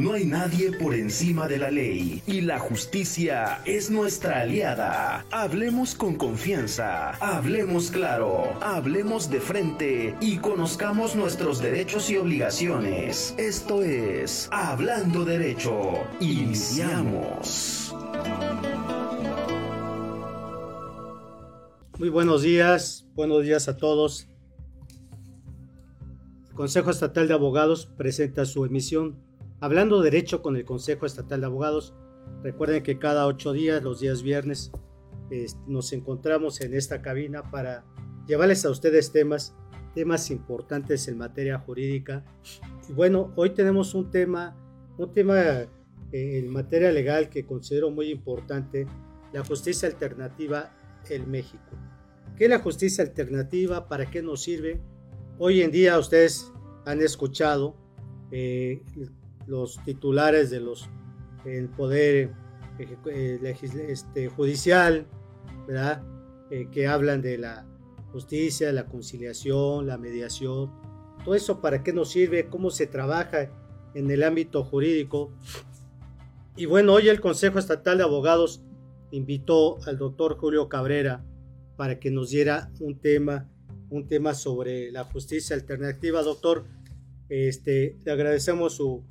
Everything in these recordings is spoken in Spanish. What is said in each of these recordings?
No hay nadie por encima de la ley y la justicia es nuestra aliada. Hablemos con confianza, hablemos claro, hablemos de frente y conozcamos nuestros derechos y obligaciones. Esto es Hablando Derecho. Iniciamos. Muy buenos días, buenos días a todos. El Consejo Estatal de Abogados presenta su emisión Hablando Derecho con el Consejo Estatal de Abogados. Recuerden que cada ocho días, los días viernes, nos encontramos en esta cabina para llevarles a ustedes temas, temas importantes en materia jurídica. Y bueno, hoy tenemos un tema, un tema eh, en materia legal que considero muy importante, la justicia alternativa en México. ¿Qué es la justicia alternativa? ¿Para qué nos sirve? Hoy en día ustedes han escuchado eh, los titulares de los el poder eh, este, judicial, ¿verdad? Eh, que hablan de la justicia, la conciliación, la mediación. Todo eso para qué nos sirve, cómo se trabaja en el ámbito jurídico. Y bueno, hoy el Consejo Estatal de Abogados invitó al doctor Julio Cabrera, para que nos diera un tema, un tema sobre la justicia alternativa. Doctor, este, le agradecemos su,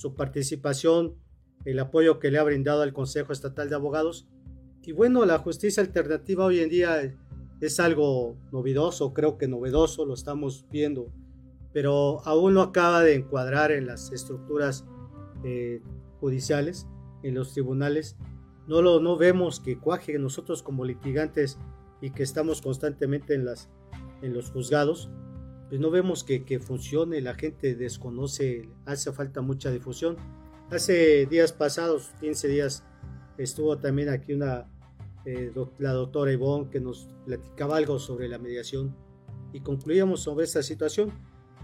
su participación, el apoyo que le ha brindado al Consejo Estatal de Abogados. Y bueno, la justicia alternativa hoy en día es algo novedoso, creo que novedoso, lo estamos viendo, pero aún no acaba de encuadrar en las estructuras eh, judiciales, en los tribunales. No, lo, no vemos que cuaje nosotros como litigantes y que estamos constantemente en, las, en los juzgados, pues no vemos que, funcione, la gente desconoce, hace falta mucha difusión. Hace días pasados, 15 días, estuvo también aquí una, eh, la doctora Ivonne que nos platicaba algo sobre la mediación y concluíamos sobre esta situación.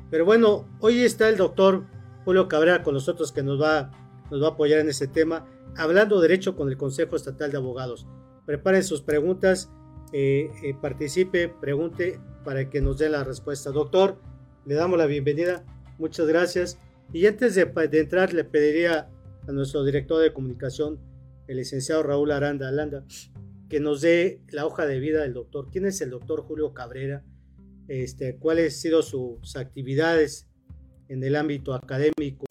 Pero bueno, hoy está el doctor Julio Cabrera con nosotros que nos va, nos va a apoyar en este tema, hablando derecho con el Consejo Estatal de Abogados. Preparen sus preguntas eh, eh, participe, pregunte para que nos dé la respuesta. Doctor, le damos la bienvenida, muchas gracias. Y antes de, entrar, le pediría a nuestro director de comunicación, el licenciado Raúl Aranda Alanda, que nos dé la hoja de vida del doctor. ¿Quién es el doctor Julio Cabrera? Este, ¿Cuáles han sido sus actividades en el ámbito académico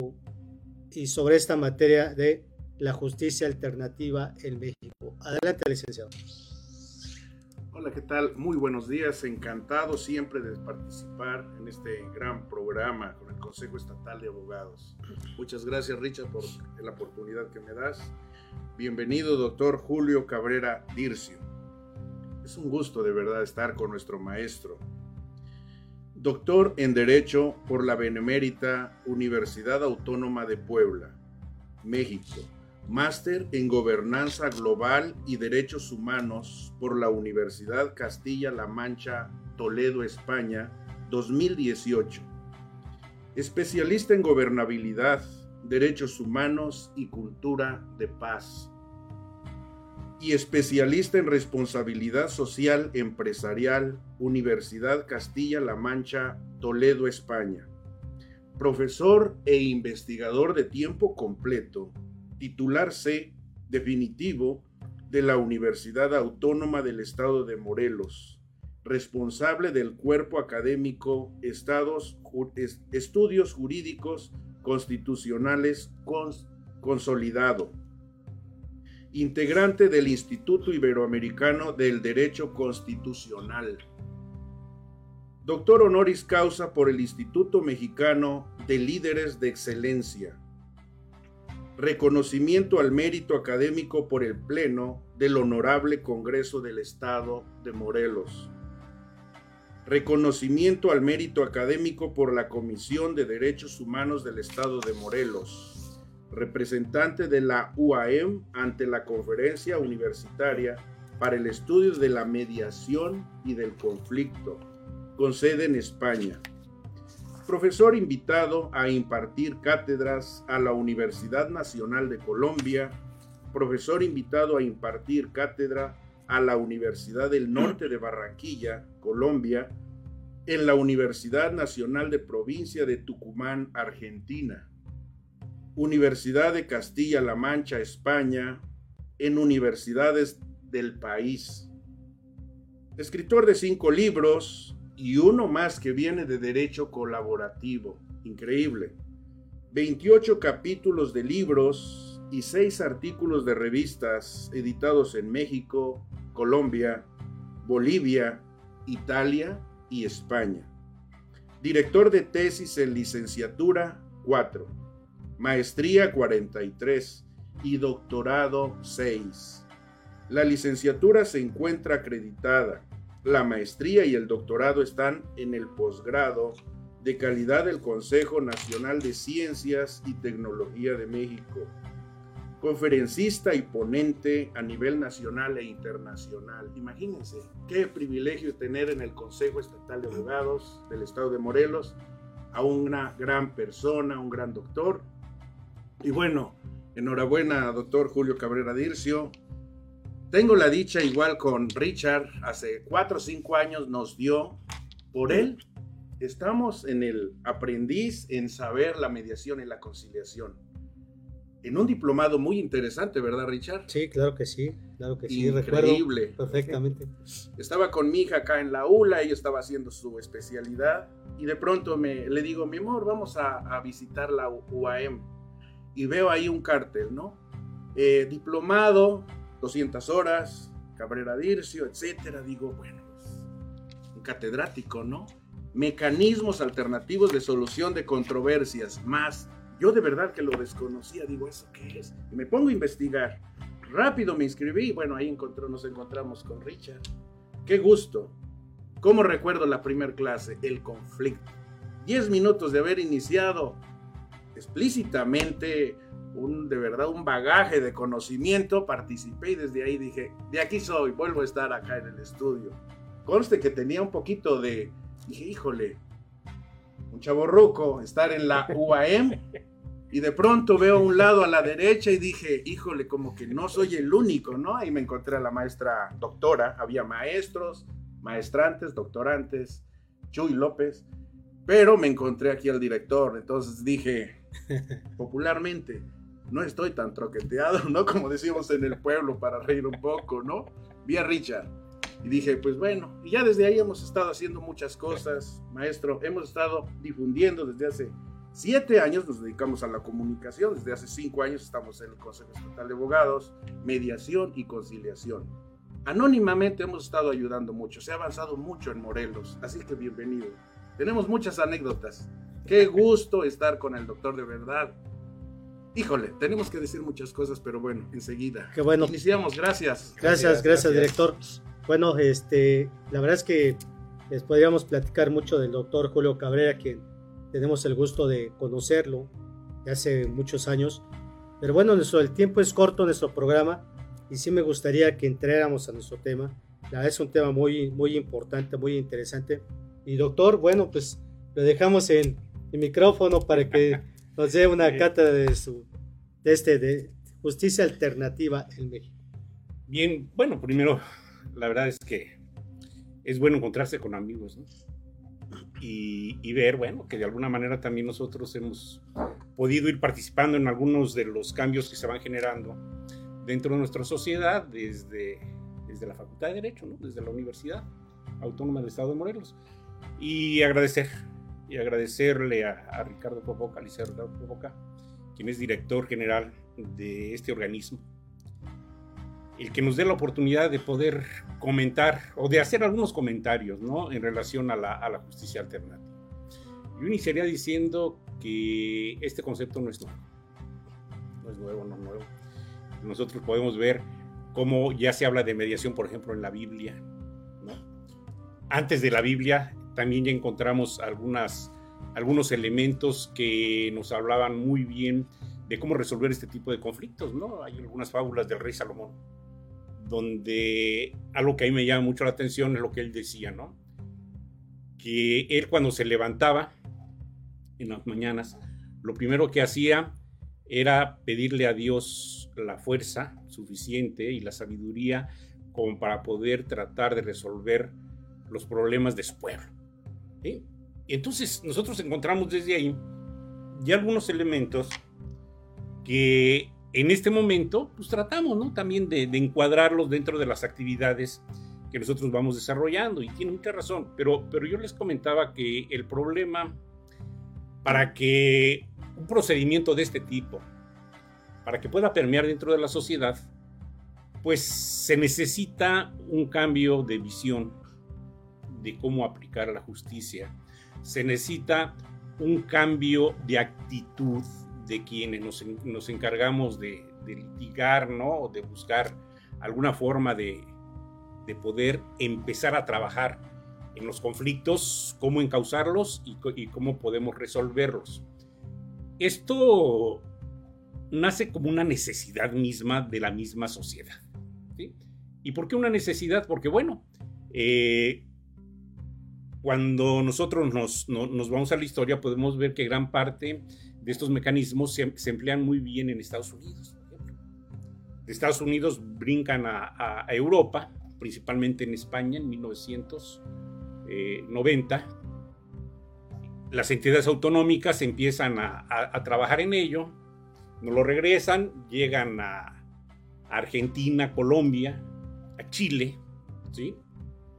y sobre esta materia de la justicia alternativa en México? Adelante, licenciado. Hola, ¿qué tal? Muy buenos días. Encantado siempre de participar en este gran programa con el Consejo Estatal de Abogados. Muchas gracias, Richard, por la oportunidad que me das. Bienvenido, doctor Julio Cabrera Dircio. Es un gusto de verdad estar con nuestro maestro. Doctor en Derecho por la Benemérita Universidad Autónoma de Puebla, México Máster en Gobernanza Global y Derechos Humanos por la Universidad Castilla-La Mancha, Toledo, España, 2018. Especialista en Gobernabilidad, Derechos Humanos y Cultura de Paz. Y especialista en Responsabilidad Social Empresarial, Universidad Castilla-La Mancha, Toledo, España. Profesor e investigador de tiempo completo titular C definitivo de la Universidad Autónoma del Estado de Morelos, responsable del cuerpo académico Estudios Jurídicos Constitucionales Consolidado, integrante del Instituto Iberoamericano del Derecho Constitucional, doctor honoris causa por el Instituto Mexicano de Líderes de Excelencia, reconocimiento al mérito académico por el Pleno del Honorable Congreso del Estado de Morelos, reconocimiento al mérito académico por la Comisión de Derechos Humanos del Estado de Morelos, representante de la UAM ante la Conferencia Universitaria para el Estudio de la Mediación y del Conflicto, con sede en España profesor invitado a impartir cátedras a la Universidad Nacional de Colombia, profesor invitado a impartir cátedra a la Universidad del Norte de Barranquilla, Colombia, en la Universidad Nacional de Provincia de Tucumán, Argentina. Universidad de Castilla-La Mancha, España, en universidades del país. Escritor de cinco libros y uno más que viene de Derecho Colaborativo. Increíble. 28 capítulos de libros y seis artículos de revistas editados en México, Colombia, Bolivia, Italia y España. Director de tesis en licenciatura 4, maestría 43 y doctorado 6. La licenciatura se encuentra acreditada. La maestría y el doctorado están en el posgrado de calidad del Consejo Nacional de Ciencias y Tecnología de México. Conferencista y ponente a nivel nacional e internacional. Imagínense qué privilegio tener en el Consejo Estatal de Abogados del Estado de Morelos a una gran persona, un gran doctor. Y bueno, Enhorabuena, doctor Julio Cabrera Dircio. Tengo la dicha, igual con Richard, hace cuatro o cinco años nos dio por él. Estamos en el aprendiz en saber la mediación y la conciliación. En un diplomado muy interesante, ¿verdad, Richard? Sí, claro que sí, claro que sí. Increíble. perfectamente. Estaba con mi hija acá en la ULA, ella estaba haciendo su especialidad y de pronto me, le digo, mi amor, vamos a, a visitar la UAM y veo ahí un cartel, ¿no? Eh, diplomado, 200 horas, Cabrera Dircio, etcétera. Digo, bueno, pues, un catedrático, ¿no? Mecanismos alternativos de solución de controversias, más. Yo de verdad que lo desconocía, digo, ¿eso qué es? Y me pongo a investigar. Rápido me inscribí bueno, ahí encontró, nos encontramos con Richard. Qué gusto. ¿Cómo recuerdo la primera clase? El conflicto. Diez minutos de haber iniciado explícitamente un, de verdad, un bagaje de conocimiento, participé y desde ahí dije, de aquí soy, vuelvo a estar acá en el estudio. Conste que tenía un poquito de, dije, híjole, un chaborruco, estar en la UAM y de pronto veo un lado a la derecha y dije, híjole, como que no soy el único, ¿no? Ahí me encontré a la maestra doctora, había maestros, maestrantes, doctorantes, Chuy López, pero me encontré aquí al director, entonces dije, popularmente, no estoy tan troqueteado, ¿no? Como decimos en el pueblo para reír un poco, ¿no? Vi a Richard y dije, pues bueno, y ya desde ahí hemos estado haciendo muchas cosas, maestro, hemos estado difundiendo desde hace siete años, nos dedicamos a la comunicación, desde hace cinco años estamos en el Consejo Estatal de Abogados, mediación y conciliación. Anónimamente hemos estado ayudando mucho, se ha avanzado mucho en Morelos, así que bienvenido. Tenemos muchas anécdotas. Qué gusto estar con el doctor de verdad. Híjole, tenemos que decir muchas cosas, pero bueno, enseguida. Qué bueno. Iniciamos, gracias. Gracias, gracias, director. Bueno, este, la verdad es que les podríamos platicar mucho del doctor Julio Cabrera, que tenemos el gusto de conocerlo de hace muchos años. Pero bueno, nuestro, el tiempo es corto en nuestro programa y sí me gustaría que entráramos a nuestro tema. La verdad es un tema muy, muy importante, muy interesante. Y doctor, bueno, pues lo dejamos en el micrófono para que nos dé una cátedra de su de este de justicia alternativa en México. Bien, bueno, primero la verdad es que es bueno encontrarse con amigos, ¿no? Y, y, ver, bueno, que de alguna manera también nosotros hemos podido ir participando en algunos de los cambios que se van generando dentro de nuestra sociedad desde, desde la Facultad de Derecho, ¿no? desde la Universidad Autónoma del Estado de Morelos. Y agradecer, y agradecerle a, Ricardo Popoca, Ricardo Popoca, quien es director general de este organismo, el que nos dé la oportunidad de poder comentar o de hacer algunos comentarios ¿no? en relación a la, a la justicia alternativa. Yo iniciaría diciendo que este concepto no es nuevo. No es nuevo, no es nuevo. Nosotros podemos ver cómo ya se habla de mediación, por ejemplo, en la Biblia. ¿no? Antes de la Biblia también ya encontramos algunos elementos que nos hablaban muy bien de cómo resolver este tipo de conflictos, ¿no? Hay algunas fábulas del rey Salomón, donde algo que a mí me llama mucho la atención es lo que él decía, ¿no? Que él cuando se levantaba en las mañanas, lo primero que hacía era pedirle a Dios la fuerza suficiente y la sabiduría como para poder tratar de resolver los problemas de su pueblo. Entonces nosotros encontramos desde ahí ya algunos elementos que en este momento pues tratamos ¿no? también de, de encuadrarlos dentro de las actividades que nosotros vamos desarrollando y tiene mucha razón, pero, pero yo les comentaba que el problema para que un procedimiento de este tipo, para que pueda permear dentro de la sociedad, pues se necesita un cambio de visión de cómo aplicar la justicia, se necesita un cambio de actitud de quienes nos, encargamos de, litigar, ¿no? O de buscar alguna forma de, de poder empezar a trabajar en los conflictos, cómo encauzarlos y, cómo podemos resolverlos. Esto nace como una necesidad misma de la misma sociedad. ¿Y por qué una necesidad? Porque bueno, eh, cuando nosotros nos, vamos a la historia podemos ver que gran parte de estos mecanismos se, emplean muy bien en Estados Unidos. De Estados Unidos brincan a Europa principalmente en España en 1990. Las entidades autonómicas empiezan a, trabajar en ello, no lo regresan, llegan a, Argentina, Colombia, a Chile, ¿sí?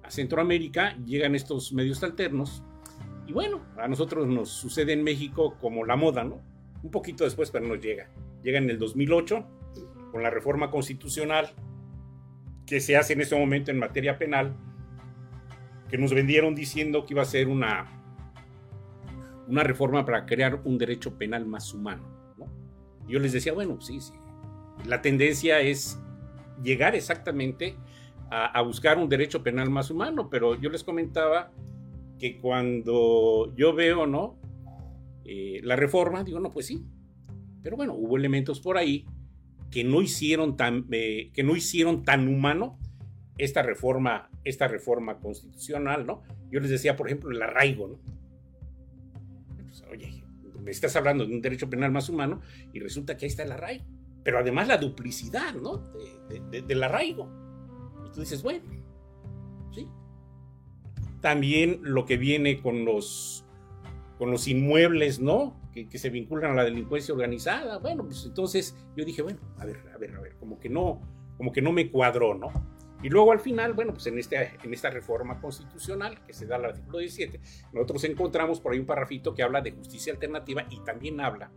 A Centroamérica, llegan estos medios alternos. Y bueno, a nosotros nos sucede en México como la moda, ¿no? Un poquito después, pero nos llega. Llega en el 2008 con la reforma constitucional que se hace en ese momento en materia penal, que nos vendieron diciendo que iba a ser una, una reforma para crear un derecho penal más humano. Yo les decía, bueno, sí, sí, la tendencia es llegar exactamente a, buscar un derecho penal más humano, pero yo les comentaba que cuando yo veo, ¿no? Eh, la reforma, digo, no, pues sí, pero bueno, hubo elementos por ahí que no hicieron tan, eh, que no hicieron tan humano esta reforma, esta reforma constitucional, ¿no? Yo les decía, por ejemplo, el arraigo, ¿no? Pues, oye, me estás hablando de un derecho penal más humano y resulta que ahí está el arraigo. Pero además la duplicidad, ¿no? del arraigo. Tú dices, bueno, ¿sí? También lo que viene con los, con los inmuebles, ¿no? que, se vinculan a la delincuencia organizada. Bueno, pues entonces yo dije, bueno, a ver, a ver, a ver, como que no, como que no me cuadró, ¿no? Y luego al final, bueno, pues en, este, en esta reforma constitucional que se da al artículo 17, nosotros encontramos por ahí un parrafito que habla de justicia alternativa y también habla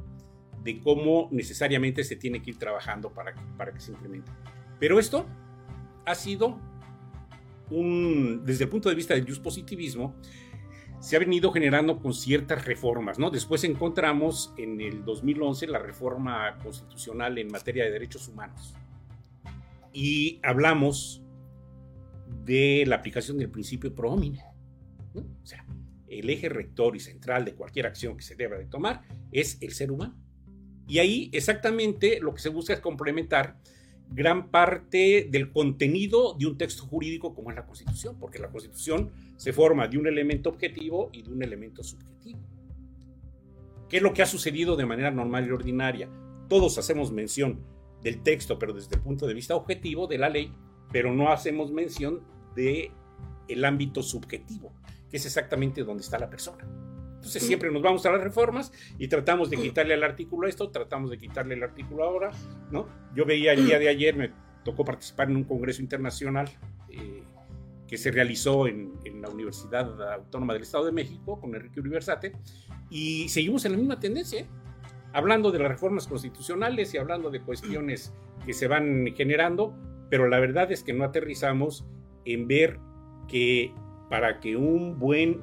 de cómo necesariamente se tiene que ir trabajando para que, para que se implemente. Pero esto ha sido un, desde el punto de vista del positivismo, se ha venido generando con ciertas reformas, ¿no? Después encontramos en el 2011 la reforma constitucional en materia de derechos humanos y hablamos de la aplicación del principio pro homine, ¿no? O sea, el eje rector y central de cualquier acción que se deba de tomar es el ser humano. Y ahí exactamente lo que se busca es complementar gran parte del contenido de un texto jurídico como es la Constitución, porque la Constitución se forma de un elemento objetivo y de un elemento subjetivo. ¿Qué es lo que ha sucedido de manera normal y ordinaria? Todos hacemos mención del texto, pero desde el punto de vista objetivo de la ley, pero no hacemos mención de el ámbito subjetivo, que es exactamente donde está la persona. Entonces siempre nos vamos a las reformas y tratamos de quitarle el artículo a esto, tratamos de quitarle el artículo ahora, ¿no? Yo veía el día de ayer, me tocó participar en un congreso internacional eh, que se realizó en, la Universidad Autónoma del Estado de México con Enrique Universate y seguimos en la misma tendencia, ¿eh? hablando de las reformas constitucionales y hablando de cuestiones que se van generando, pero la verdad es que no aterrizamos en ver que para que un buen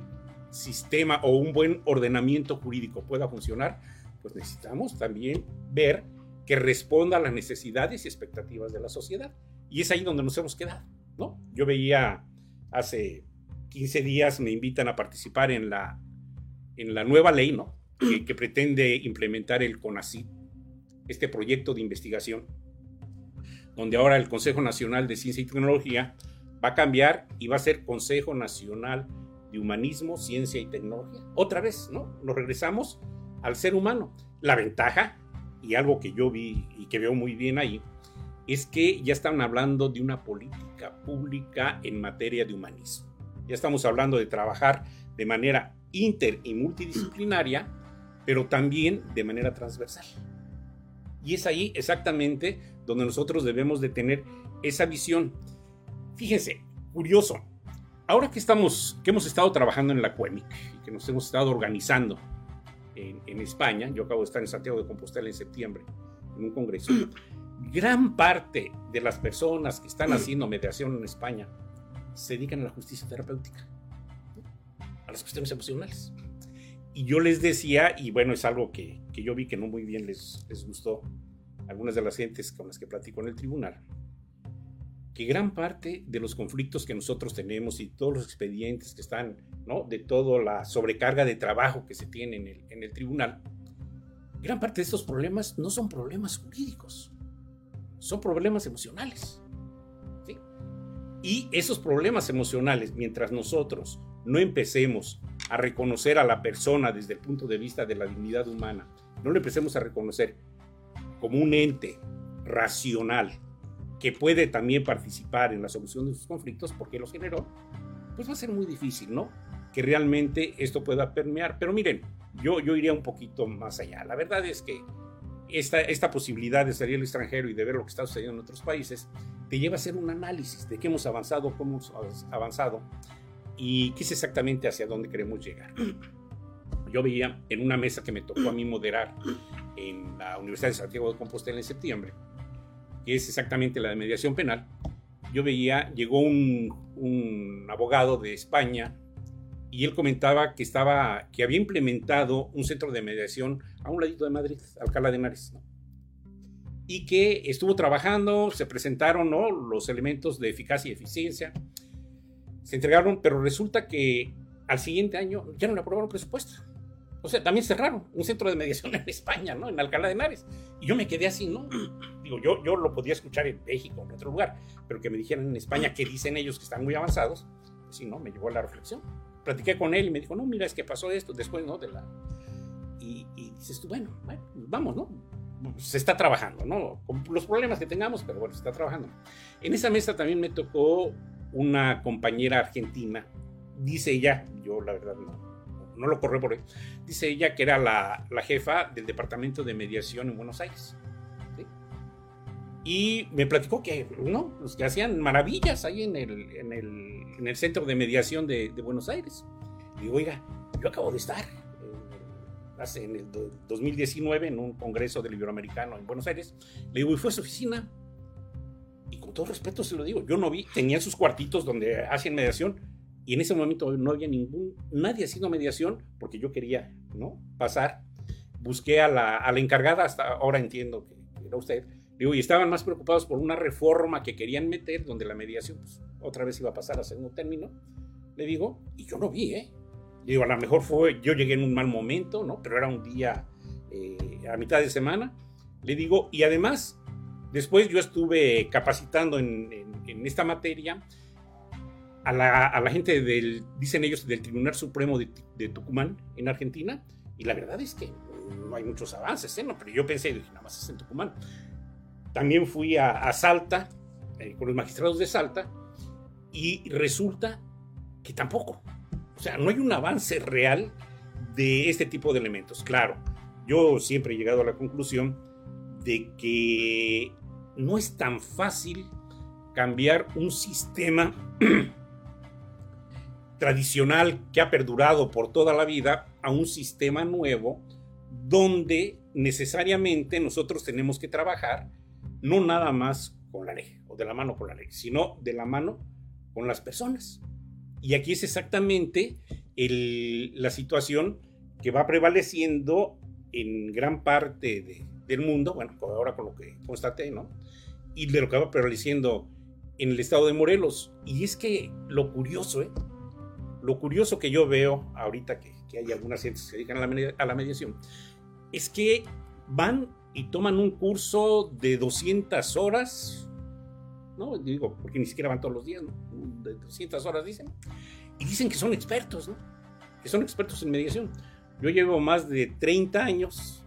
sistema o un buen ordenamiento jurídico pueda funcionar, pues necesitamos también ver que responda a las necesidades y expectativas de la sociedad. Y es ahí donde nos hemos quedado, ¿no? Yo veía hace 15 días, me invitan a participar en la, en la nueva ley, ¿no? Que, pretende implementar el CONACYT, este proyecto de investigación, donde ahora el Consejo Nacional de Ciencia y Tecnología va a cambiar y va a ser Consejo Nacional de humanismo, ciencia y tecnología. Otra vez, ¿no? Nos regresamos al ser humano. La ventaja, y algo que yo vi y que veo muy bien ahí, es que ya están hablando de una política pública en materia de humanismo. Ya estamos hablando de trabajar de manera inter y multidisciplinaria, pero también de manera transversal. Y es ahí exactamente donde nosotros debemos de tener esa visión. Fíjense, curioso, ahora que, estamos, que hemos estado trabajando en la CUEMIC y que nos hemos estado organizando en, en España, yo acabo de estar en Santiago de Compostela en septiembre, en un congreso, gran parte de las personas que están haciendo mediación en España se dedican a la justicia terapéutica, a las cuestiones emocionales. Y yo les decía, y bueno, es algo que, que yo vi que no muy bien les, les gustó a algunas de las gentes con las que platico en el tribunal, que gran parte de los conflictos que nosotros tenemos y todos los expedientes que están, ¿no? De toda la sobrecarga de trabajo que se tiene en el, en el tribunal, gran parte de estos problemas no son problemas jurídicos, son problemas emocionales. ¿sí? Y esos problemas emocionales, mientras nosotros no empecemos a reconocer a la persona desde el punto de vista de la dignidad humana, no lo empecemos a reconocer como un ente racional que puede también participar en la solución de sus conflictos, porque los generó, pues va a ser muy difícil, ¿no? Que realmente esto pueda permear. Pero miren, yo, yo iría un poquito más allá. La verdad es que esta, esta posibilidad de salir al extranjero y de ver lo que está sucediendo en otros países, te lleva a hacer un análisis de qué hemos avanzado, cómo hemos avanzado y qué es exactamente hacia dónde queremos llegar. Yo veía en una mesa que me tocó a mí moderar en la Universidad de Santiago de Compostela en septiembre, que es exactamente la de mediación penal, yo veía, llegó un, abogado de España y él comentaba que estaba que había implementado un centro de mediación a un ladito de Madrid, Alcalá de Henares, y que estuvo trabajando, se presentaron ¿no? los elementos de eficacia y eficiencia, se entregaron, pero resulta que al siguiente año ya no le aprobaron presupuesto. O sea, también cerraron un centro de mediación en España, ¿no? En Alcalá de Henares. Y yo me quedé así, ¿no? Digo, yo, yo lo podía escuchar en México, en otro lugar, pero que me dijeran en España que dicen ellos que están muy avanzados, pues sí, ¿no? Me llevó a la reflexión platiqué con él y me dijo, no, mira, es que pasó esto después, ¿no? De la... Y, y dices tú, bueno, bueno, vamos, ¿no? Se está trabajando, ¿no? Con los problemas que tengamos, pero bueno, se está trabajando. En esa mesa también me tocó una compañera argentina, dice ella, yo la verdad no, no lo él, dice ella que era la, la jefa del departamento de mediación en Buenos Aires. Y me platicó que, ¿no? Los que hacían maravillas ahí en el, en el, en el Centro de Mediación de, de Buenos Aires. Y digo, oiga, yo acabo de estar eh, hace en el 2019 en un congreso del Iberoamericano en Buenos Aires. Le digo, ¿y fue a su oficina? Y con todo respeto se lo digo, yo no vi, tenían sus cuartitos donde hacen mediación y en ese momento no había ningún, nadie haciendo mediación porque yo quería, ¿no? Pasar. Busqué a la, a la encargada, hasta ahora entiendo que era usted, Digo, y estaban más preocupados por una reforma que querían meter, donde la mediación pues, otra vez iba a pasar a segundo término. Le digo, y yo no vi, ¿eh? Digo, a lo mejor fue, yo llegué en un mal momento, ¿no? Pero era un día eh, a mitad de semana. Le digo, y además, después yo estuve capacitando en, en, en esta materia a la, a la, gente del, dicen ellos, del Tribunal Supremo de, de, Tucumán, en Argentina, y la verdad es que no hay muchos avances, ¿eh? No, pero yo pensé, dije, nada más es en Tucumán. También fui a, a Salta, eh, con los magistrados de Salta, y resulta que tampoco. O sea, no hay un avance real de este tipo de elementos. Claro, yo siempre he llegado a la conclusión de que no es tan fácil cambiar un sistema tradicional que ha perdurado por toda la vida a un sistema nuevo donde necesariamente nosotros tenemos que trabajar no nada más con la ley o de la mano con la ley, sino de la mano con las personas. Y aquí es exactamente el, la situación que va prevaleciendo en gran parte de, del mundo, bueno, ahora con lo que constaté, ¿no? Y de lo que va prevaleciendo en el estado de Morelos. Y es que lo curioso, ¿eh? Lo curioso que yo veo ahorita que, que hay algunas gentes que se dedican a la, a la mediación, es que van y toman un curso de 200 horas, ¿no? Digo, porque ni siquiera van todos los días, ¿no? De 200 horas dicen, y dicen que son expertos, ¿no? Que son expertos en mediación. Yo llevo más de 30 años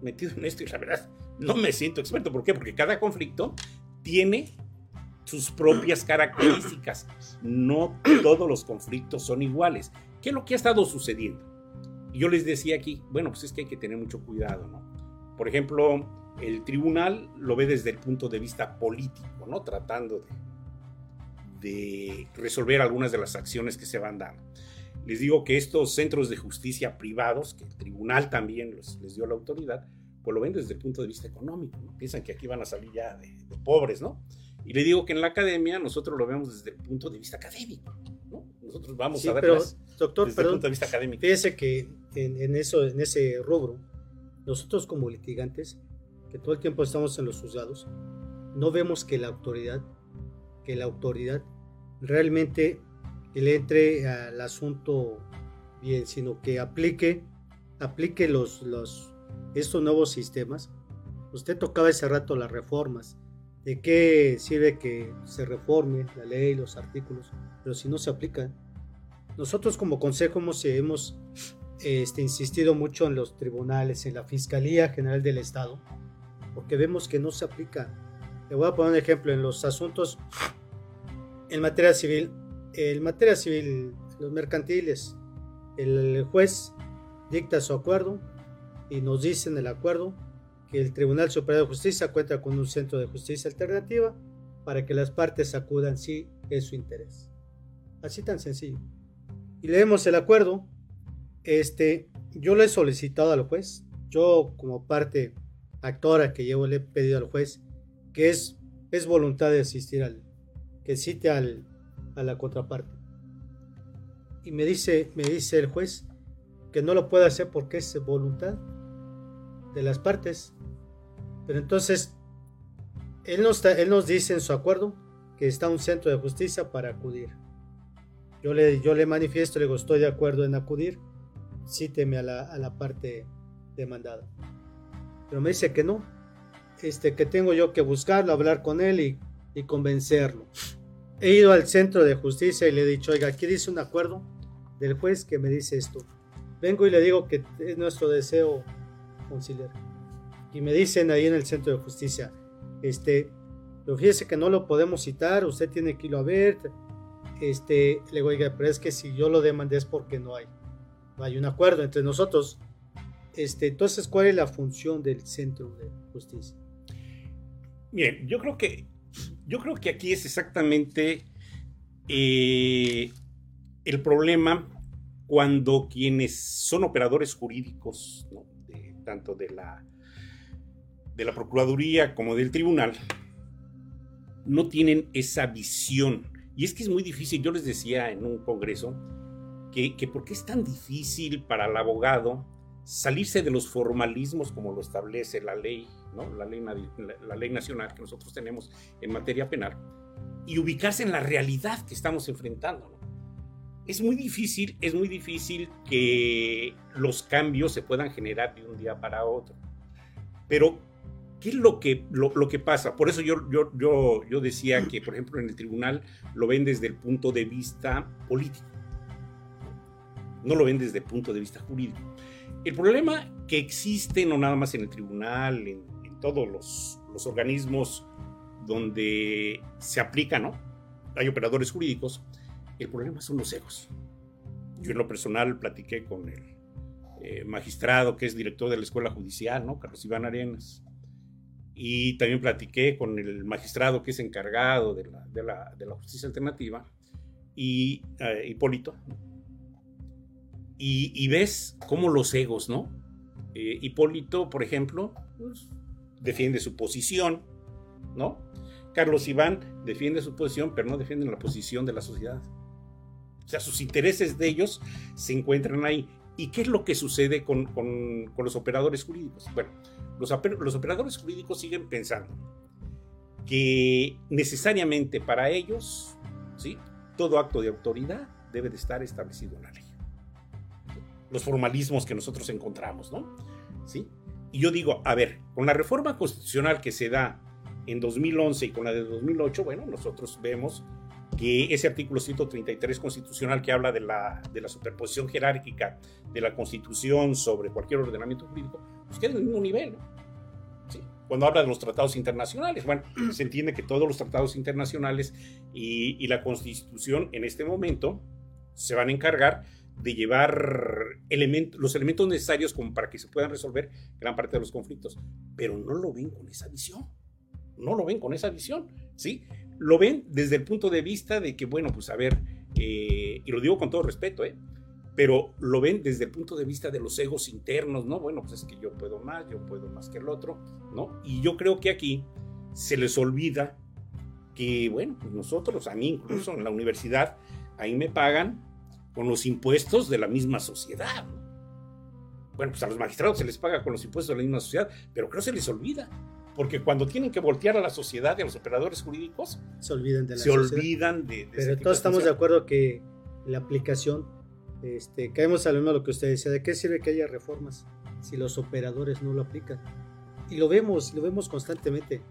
metido en esto y la verdad no me siento experto. ¿Por qué? Porque cada conflicto tiene sus propias características. No todos los conflictos son iguales. ¿Qué es lo que ha estado sucediendo? Yo les decía aquí, bueno, pues es que hay que tener mucho cuidado, ¿no? Por ejemplo, El tribunal lo ve desde el punto de vista político, ¿no? Tratando de, de resolver algunas de las acciones que se van dando. Les digo que estos centros de justicia privados, que el tribunal también les dio la autoridad, pues lo ven desde el punto de vista económico, ¿no? Piensan que aquí van a salir ya de, pobres, ¿no? Y le digo que en la academia nosotros lo vemos desde el punto de vista académico, ¿no? Nosotros vamos a ver doctor, desde el punto de vista académico. Fíjese que en, eso, en ese rubro, nosotros como litigantes, que todo el tiempo estamos en los juzgados, no vemos que la autoridad, que la autoridad realmente le entre al asunto bien, sino que aplique, aplique los, los, estos nuevos sistemas. Usted tocaba ese rato las reformas. ¿De qué sirve que se reforme la ley, los artículos, pero si no se aplican? Nosotros como consejo hemos, este, insistido mucho en los tribunales, en la Fiscalía General del Estado, porque vemos que no se aplica. Le voy a poner un ejemplo en los asuntos en materia civil. En materia civil, los mercantiles, el juez dicta su acuerdo, y nos dice en el acuerdo que el Tribunal Superior de Justicia cuenta con un centro de justicia alternativa para que las partes acudan si es su interés. Así tan sencillo. Y leemos el acuerdo. Este, yo le he solicitado al juez, yo como parte actora que llevo le he pedido al juez que es, es voluntad de asistir al, que cite al, a la contraparte. Y me dice, me dice el juez que no lo puede hacer porque es voluntad de las partes. Pero entonces, él nos, él nos dice en su acuerdo que está un centro de justicia para acudir. Yo le, yo le manifiesto, le digo, estoy de acuerdo en acudir, cíteme a la, a la parte demandada. Pero me dice que no, este, que tengo yo que buscarlo, hablar con él y, y convencerlo. He ido al centro de justicia y le he dicho, oiga, aquí dice un acuerdo del juez que me dice esto. Vengo y le digo que es nuestro deseo conciliar. Y me dicen ahí en el centro de justicia, este, pero fíjese que no lo podemos citar, usted tiene que irlo a ver. Este, le digo, oiga, pero es que si yo lo demandé es porque no hay, no hay un acuerdo entre nosotros. Este, entonces, ¿cuál es la función del centro de justicia? Bien, yo creo que, yo creo que aquí es exactamente eh, el problema cuando quienes son operadores jurídicos, ¿no? Tanto de la, de la Procuraduría como del Tribunal, no tienen esa visión. Y es que es muy difícil, yo les decía en un congreso, que, que por qué es tan difícil para el abogado salirse de los formalismos como lo establece la ley, ¿no? la, ley la, ley nacional que nosotros tenemos en materia penal, y ubicarse en la realidad que estamos enfrentando es muy difícil, es muy difícil que los cambios se puedan generar de un día para otro. Pero, ¿qué es lo que, lo, que pasa? Por eso yo, yo, yo, yo decía que, por ejemplo, en el tribunal lo ven desde el punto de vista político. No lo ven desde el punto de vista jurídico. El problema que existe no nada más en el tribunal, en todos los, los organismos donde se aplica, ¿no? Hay operadores jurídicos, el problema son los egos. Yo en lo personal platiqué con el eh, magistrado que es director de la Escuela Judicial, ¿no? Carlos Iván Arenas. Y también platiqué con el magistrado que es encargado de la, justicia alternativa, y eh, Hipólito. Y, ves cómo los egos, ¿no? Eh, Hipólito, por ejemplo, pues, defiende su posición, ¿no? Carlos Iván defiende su posición, pero no defiende la posición de la sociedad. O sea, sus intereses de ellos se encuentran ahí. ¿Y qué es lo que sucede con, los operadores jurídicos? Bueno, los, los operadores jurídicos siguen pensando que necesariamente para ellos, ¿sí? todo acto de autoridad debe de estar establecido en la ley. Los formalismos que nosotros encontramos, ¿no? ¿Sí? Y yo digo, a ver, con la reforma constitucional que se da en 2011 y con la de 2008, bueno, nosotros vemos que ese artículo 133 constitucional que habla de la, de la superposición jerárquica de la Constitución sobre cualquier ordenamiento jurídico, pues queda en el mismo nivel. ¿Sí? Cuando habla de los tratados internacionales, bueno, se entiende que todos los tratados internacionales y, y la Constitución en este momento se van a encargar de llevar los elementos necesarios como para que se puedan resolver gran parte de los conflictos, pero no lo ven con esa visión. No lo ven con esa visión, ¿sí? Lo ven desde el punto de vista de que, bueno, pues a ver, eh, y lo digo con todo respeto, ¿eh? pero lo ven desde el punto de vista de los egos internos, ¿no? Bueno, pues es que yo puedo más, yo puedo más que el otro, ¿no? Y yo creo que aquí se les olvida que, bueno, pues nosotros, a mí incluso en la universidad, ahí me pagan con los impuestos de la misma sociedad. Bueno, pues a los magistrados se les paga con los impuestos de la misma sociedad, pero creo que se les olvida. Porque cuando tienen que voltear a la sociedad y a los operadores jurídicos, se olvidan de la se olvidan de, Pero todos estamos de acuerdo que la aplicación, este, caemos al mismo lo que usted decía, ¿de qué sirve que haya reformas si los operadores no lo aplican? Y lo vemos, lo vemos constantemente.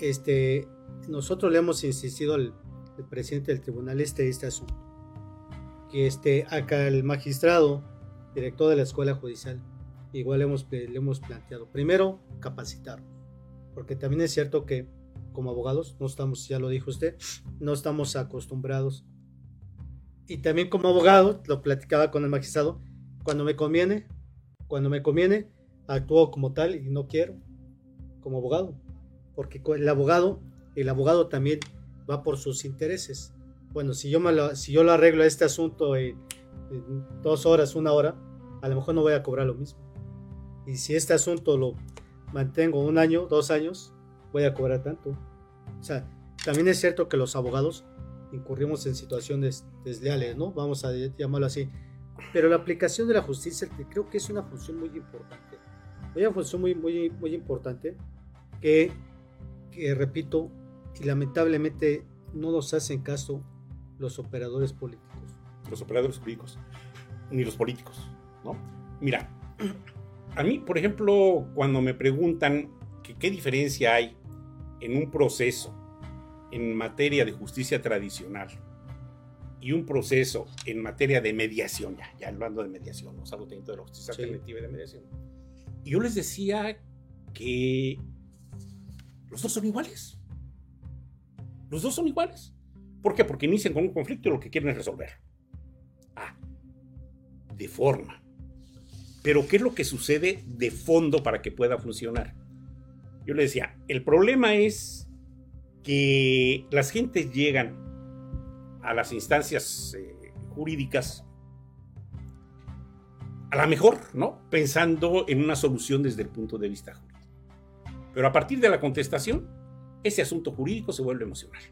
Este, nosotros le hemos insistido al, presidente del tribunal este, este asunto que este, acá el magistrado, director de la escuela judicial, igual hemos, le hemos planteado. Primero, capacitar, porque también es cierto que como abogados no estamos, ya lo dijo usted, no estamos acostumbrados. Y también como abogado, lo platicaba con el magistrado, cuando me conviene, cuando me conviene, actúo como tal y no quiero, como abogado, porque el abogado, el abogado también va por sus intereses bueno, si yo, me lo, si yo lo arreglo este asunto en, dos horas, una hora, a lo mejor no voy a cobrar lo mismo. Y si este asunto lo mantengo un año, dos años, voy a cobrar tanto. O sea, también es cierto que los abogados incurrimos en situaciones desleales, ¿no? Vamos a llamarlo así. Pero la aplicación de la justicia creo que es una función muy importante. Una función muy, muy, muy importante que, que repito, y lamentablemente no nos hacen caso los operadores políticos. Los operadores políticos, ni los políticos, ¿no? Mira, a mí, por ejemplo, cuando me preguntan que qué diferencia hay en un proceso en materia de justicia tradicional y un proceso en materia de mediación, ya, ya hablando de mediación, no salgo de la justicia alternativa y de mediación. Y yo les decía que los dos son iguales. Los dos son iguales. ¿Por qué? Porque inician con un conflicto y lo que quieren es resolver. Ah, de forma. Pero ¿qué es lo que sucede de fondo para que pueda funcionar? Yo le decía, el problema es que las gentes llegan a las instancias eh, jurídicas a la mejor, ¿no? Pensando en una solución desde el punto de vista jurídico. Pero a partir de la contestación, ese asunto jurídico se vuelve emocional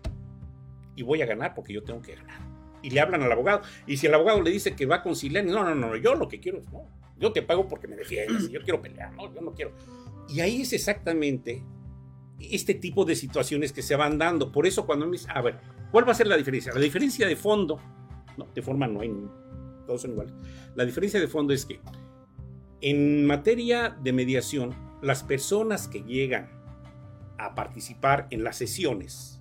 y voy a ganar porque yo tengo que ganar. Y le hablan al abogado. Y si el abogado le dice que va a conciliar, no, no, no, yo lo que quiero es, no, yo te pago porque me defiendes, yo quiero pelear, no, yo no quiero. Y ahí es exactamente este tipo de situaciones que se van dando. Por eso cuando me dice, a ver, ¿cuál va a ser la diferencia? La diferencia de fondo, no, de forma no hay, todos son iguales. La diferencia de fondo es que en materia de mediación, las personas que llegan a participar en las sesiones,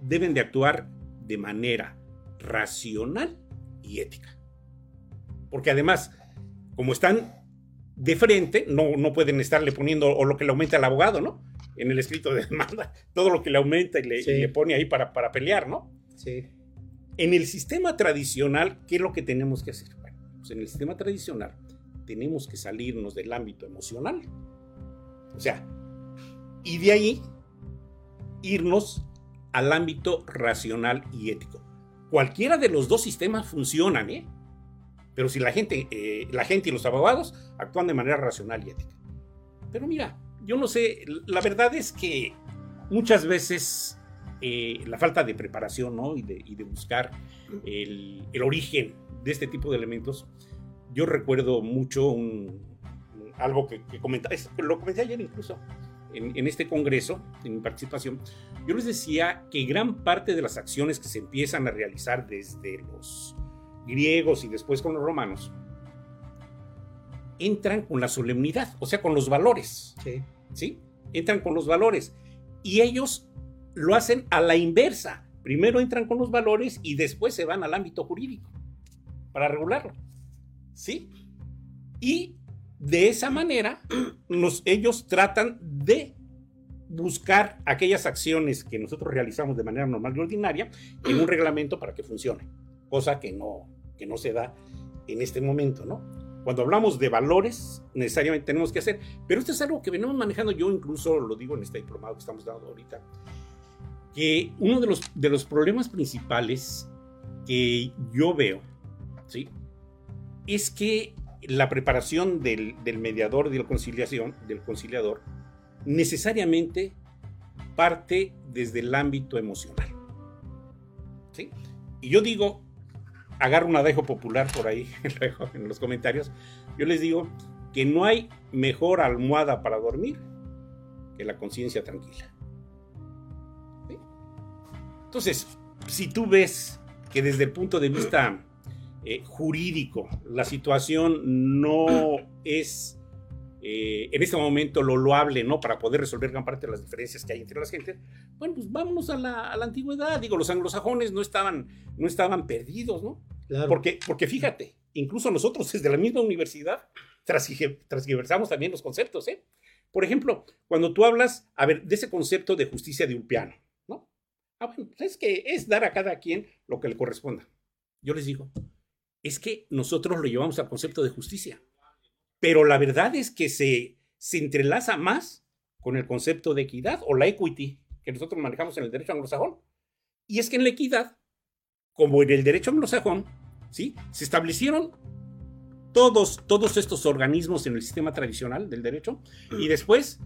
deben de actuar de manera racional y ética. Porque además, como están de frente, no, no pueden estarle poniendo o lo que le aumenta al abogado, ¿no? En el escrito de demanda, todo lo que le aumenta y le, pone ahí para, para, pelear, ¿no? Sí. En el sistema tradicional, ¿qué es lo que tenemos que hacer? Bueno, pues en el sistema tradicional tenemos que salirnos del ámbito emocional. O sea, y de ahí irnos al ámbito racional y ético. Cualquiera de los dos sistemas funcionan, ¿eh? Pero si la gente, eh, la gente y los abogados actúan de manera racional y ética. Pero mira, yo no sé, la verdad es que muchas veces eh, la falta de preparación ¿no? y, de, buscar el, origen de este tipo de elementos, yo recuerdo mucho un, algo que, que lo comenté ayer incluso, en, este congreso, en mi participación, yo les decía que gran parte de las acciones que se empiezan a realizar desde los griegos y después con los romanos, entran con la solemnidad, o sea, con los valores. Sí. ¿Sí? Entran con los valores. Y ellos lo hacen a la inversa. Primero entran con los valores y después se van al ámbito jurídico para regularlo. ¿Sí? Y de esa manera, ellos tratan de buscar aquellas acciones que nosotros realizamos de manera normal y ordinaria en un reglamento para que funcione, cosa que no, que no se da en este momento, ¿no? Cuando hablamos de valores, necesariamente tenemos que hacer, pero esto es algo que venimos manejando, yo incluso lo digo en este diplomado que estamos dando ahorita, que uno de los, de los problemas principales que yo veo, ¿sí? Es que la preparación del, del mediador de la conciliación, del conciliador, necesariamente parte desde el ámbito emocional. ¿Sí? Y yo digo, agarro un adejo popular por ahí en los comentarios, yo les digo que no hay mejor almohada para dormir que la conciencia tranquila. Entonces, si tú ves que desde el punto de vista eh, jurídico la situación no es eh, en este momento lo loable, ¿no? Para poder resolver gran parte de las diferencias que hay entre las gentes, bueno, pues vámonos a la, antigüedad. Digo, los anglosajones no estaban, no estaban perdidos, ¿no? Porque, porque fíjate, incluso nosotros desde la misma universidad transgiversamos también los conceptos, ¿eh? Por ejemplo, cuando tú hablas, a ver, de ese concepto de justicia de un piano, ¿no? Ah, pues es que es dar a cada quien lo que le corresponda. Yo les digo, es que nosotros lo llevamos al concepto de justicia pero la verdad es que se, se entrelaza más con el concepto de equidad o la equity que nosotros manejamos en el derecho anglosajón. Y es que en la equidad, como en el derecho anglosajón, ¿sí? se establecieron todos, todos estos organismos en el sistema tradicional del derecho y después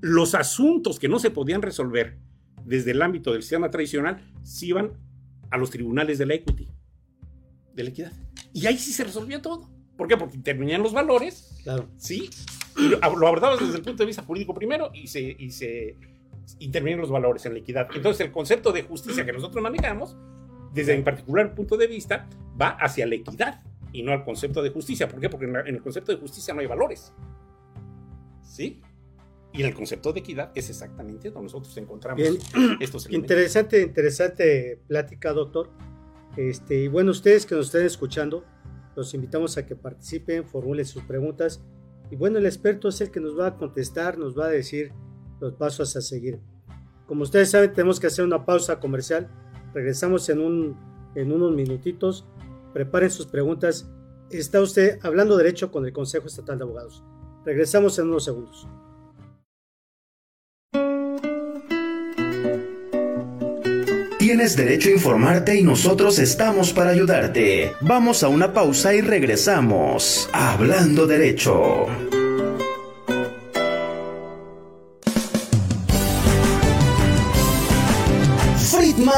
los asuntos que no se podían resolver desde el ámbito del sistema tradicional se iban a los tribunales de la equity, de la equidad. Y ahí sí se resolvía todo. ¿Por qué? Porque intervenían los valores. Claro. Sí. lo, abordabas desde el punto de vista jurídico primero y se, y se intervenían los valores en la equidad. Entonces, el concepto de justicia que nosotros manejamos, desde en particular punto de vista, va hacia la equidad y no al concepto de justicia. ¿Por qué? Porque en, el concepto de justicia no hay valores. ¿Sí? Y en el concepto de equidad es exactamente donde nosotros encontramos estos elementos. Interesante, interesante plática, doctor. Este, y bueno, ustedes que nos estén escuchando, los invitamos a que participen, formulen sus preguntas y bueno, el experto es el que nos va a contestar, nos va a decir los pasos a seguir. Como ustedes saben, tenemos que hacer una pausa comercial. Regresamos en, un, en unos minutitos. Preparen sus preguntas. Está usted hablando derecho con el Consejo Estatal de Abogados. Regresamos en unos segundos. Tienes derecho a informarte y nosotros estamos para ayudarte. Vamos a una pausa y regresamos. Hablando derecho.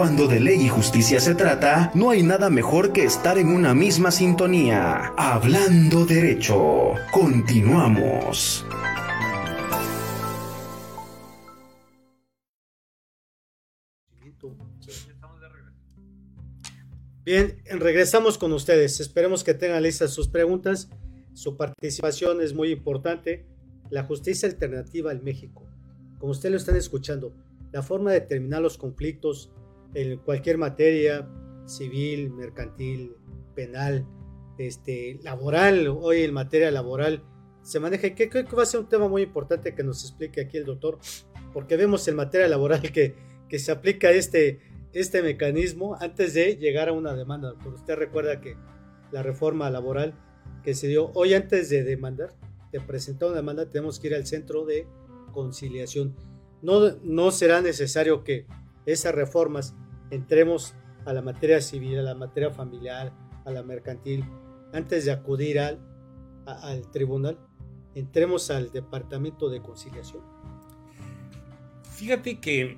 Cuando de ley y justicia se trata, no hay nada mejor que estar en una misma sintonía. Hablando derecho. Continuamos. Bien, regresamos con ustedes. Esperemos que tengan listas sus preguntas. Su participación es muy importante. La justicia alternativa en México. Como ustedes lo están escuchando, la forma de terminar los conflictos en cualquier materia, civil, mercantil, penal, este, laboral, hoy en materia laboral, se maneja. Que creo que va a ser un tema muy importante que nos explique aquí el doctor, porque vemos en materia laboral que, que se aplica este, este mecanismo antes de llegar a una demanda, doctor. Usted recuerda que la reforma laboral que se dio hoy antes de demandar, de presentar una demanda, tenemos que ir al centro de conciliación. No, no será necesario que esas reformas entremos a la materia civil, a la materia familiar, a la mercantil, antes de acudir al, al tribunal, entremos al departamento de conciliación. Fíjate que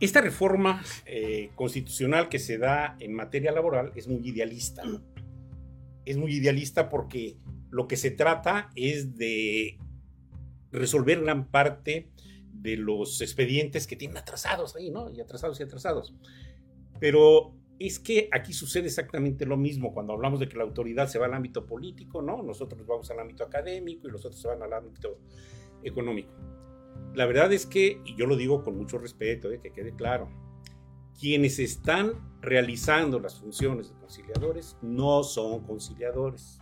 esta reforma eh, constitucional que se da en materia laboral es muy idealista. Es muy idealista porque lo que se trata es de resolver gran parte de los expedientes que tienen atrasados ahí, ¿no? Y atrasados y atrasados. Pero es que aquí sucede exactamente lo mismo cuando hablamos de que la autoridad se va al ámbito político, ¿no? Nosotros vamos al ámbito académico y los otros se van al ámbito económico. La verdad es que, y yo lo digo con mucho respeto, ¿eh? que quede claro, quienes están realizando las funciones de conciliadores no son conciliadores.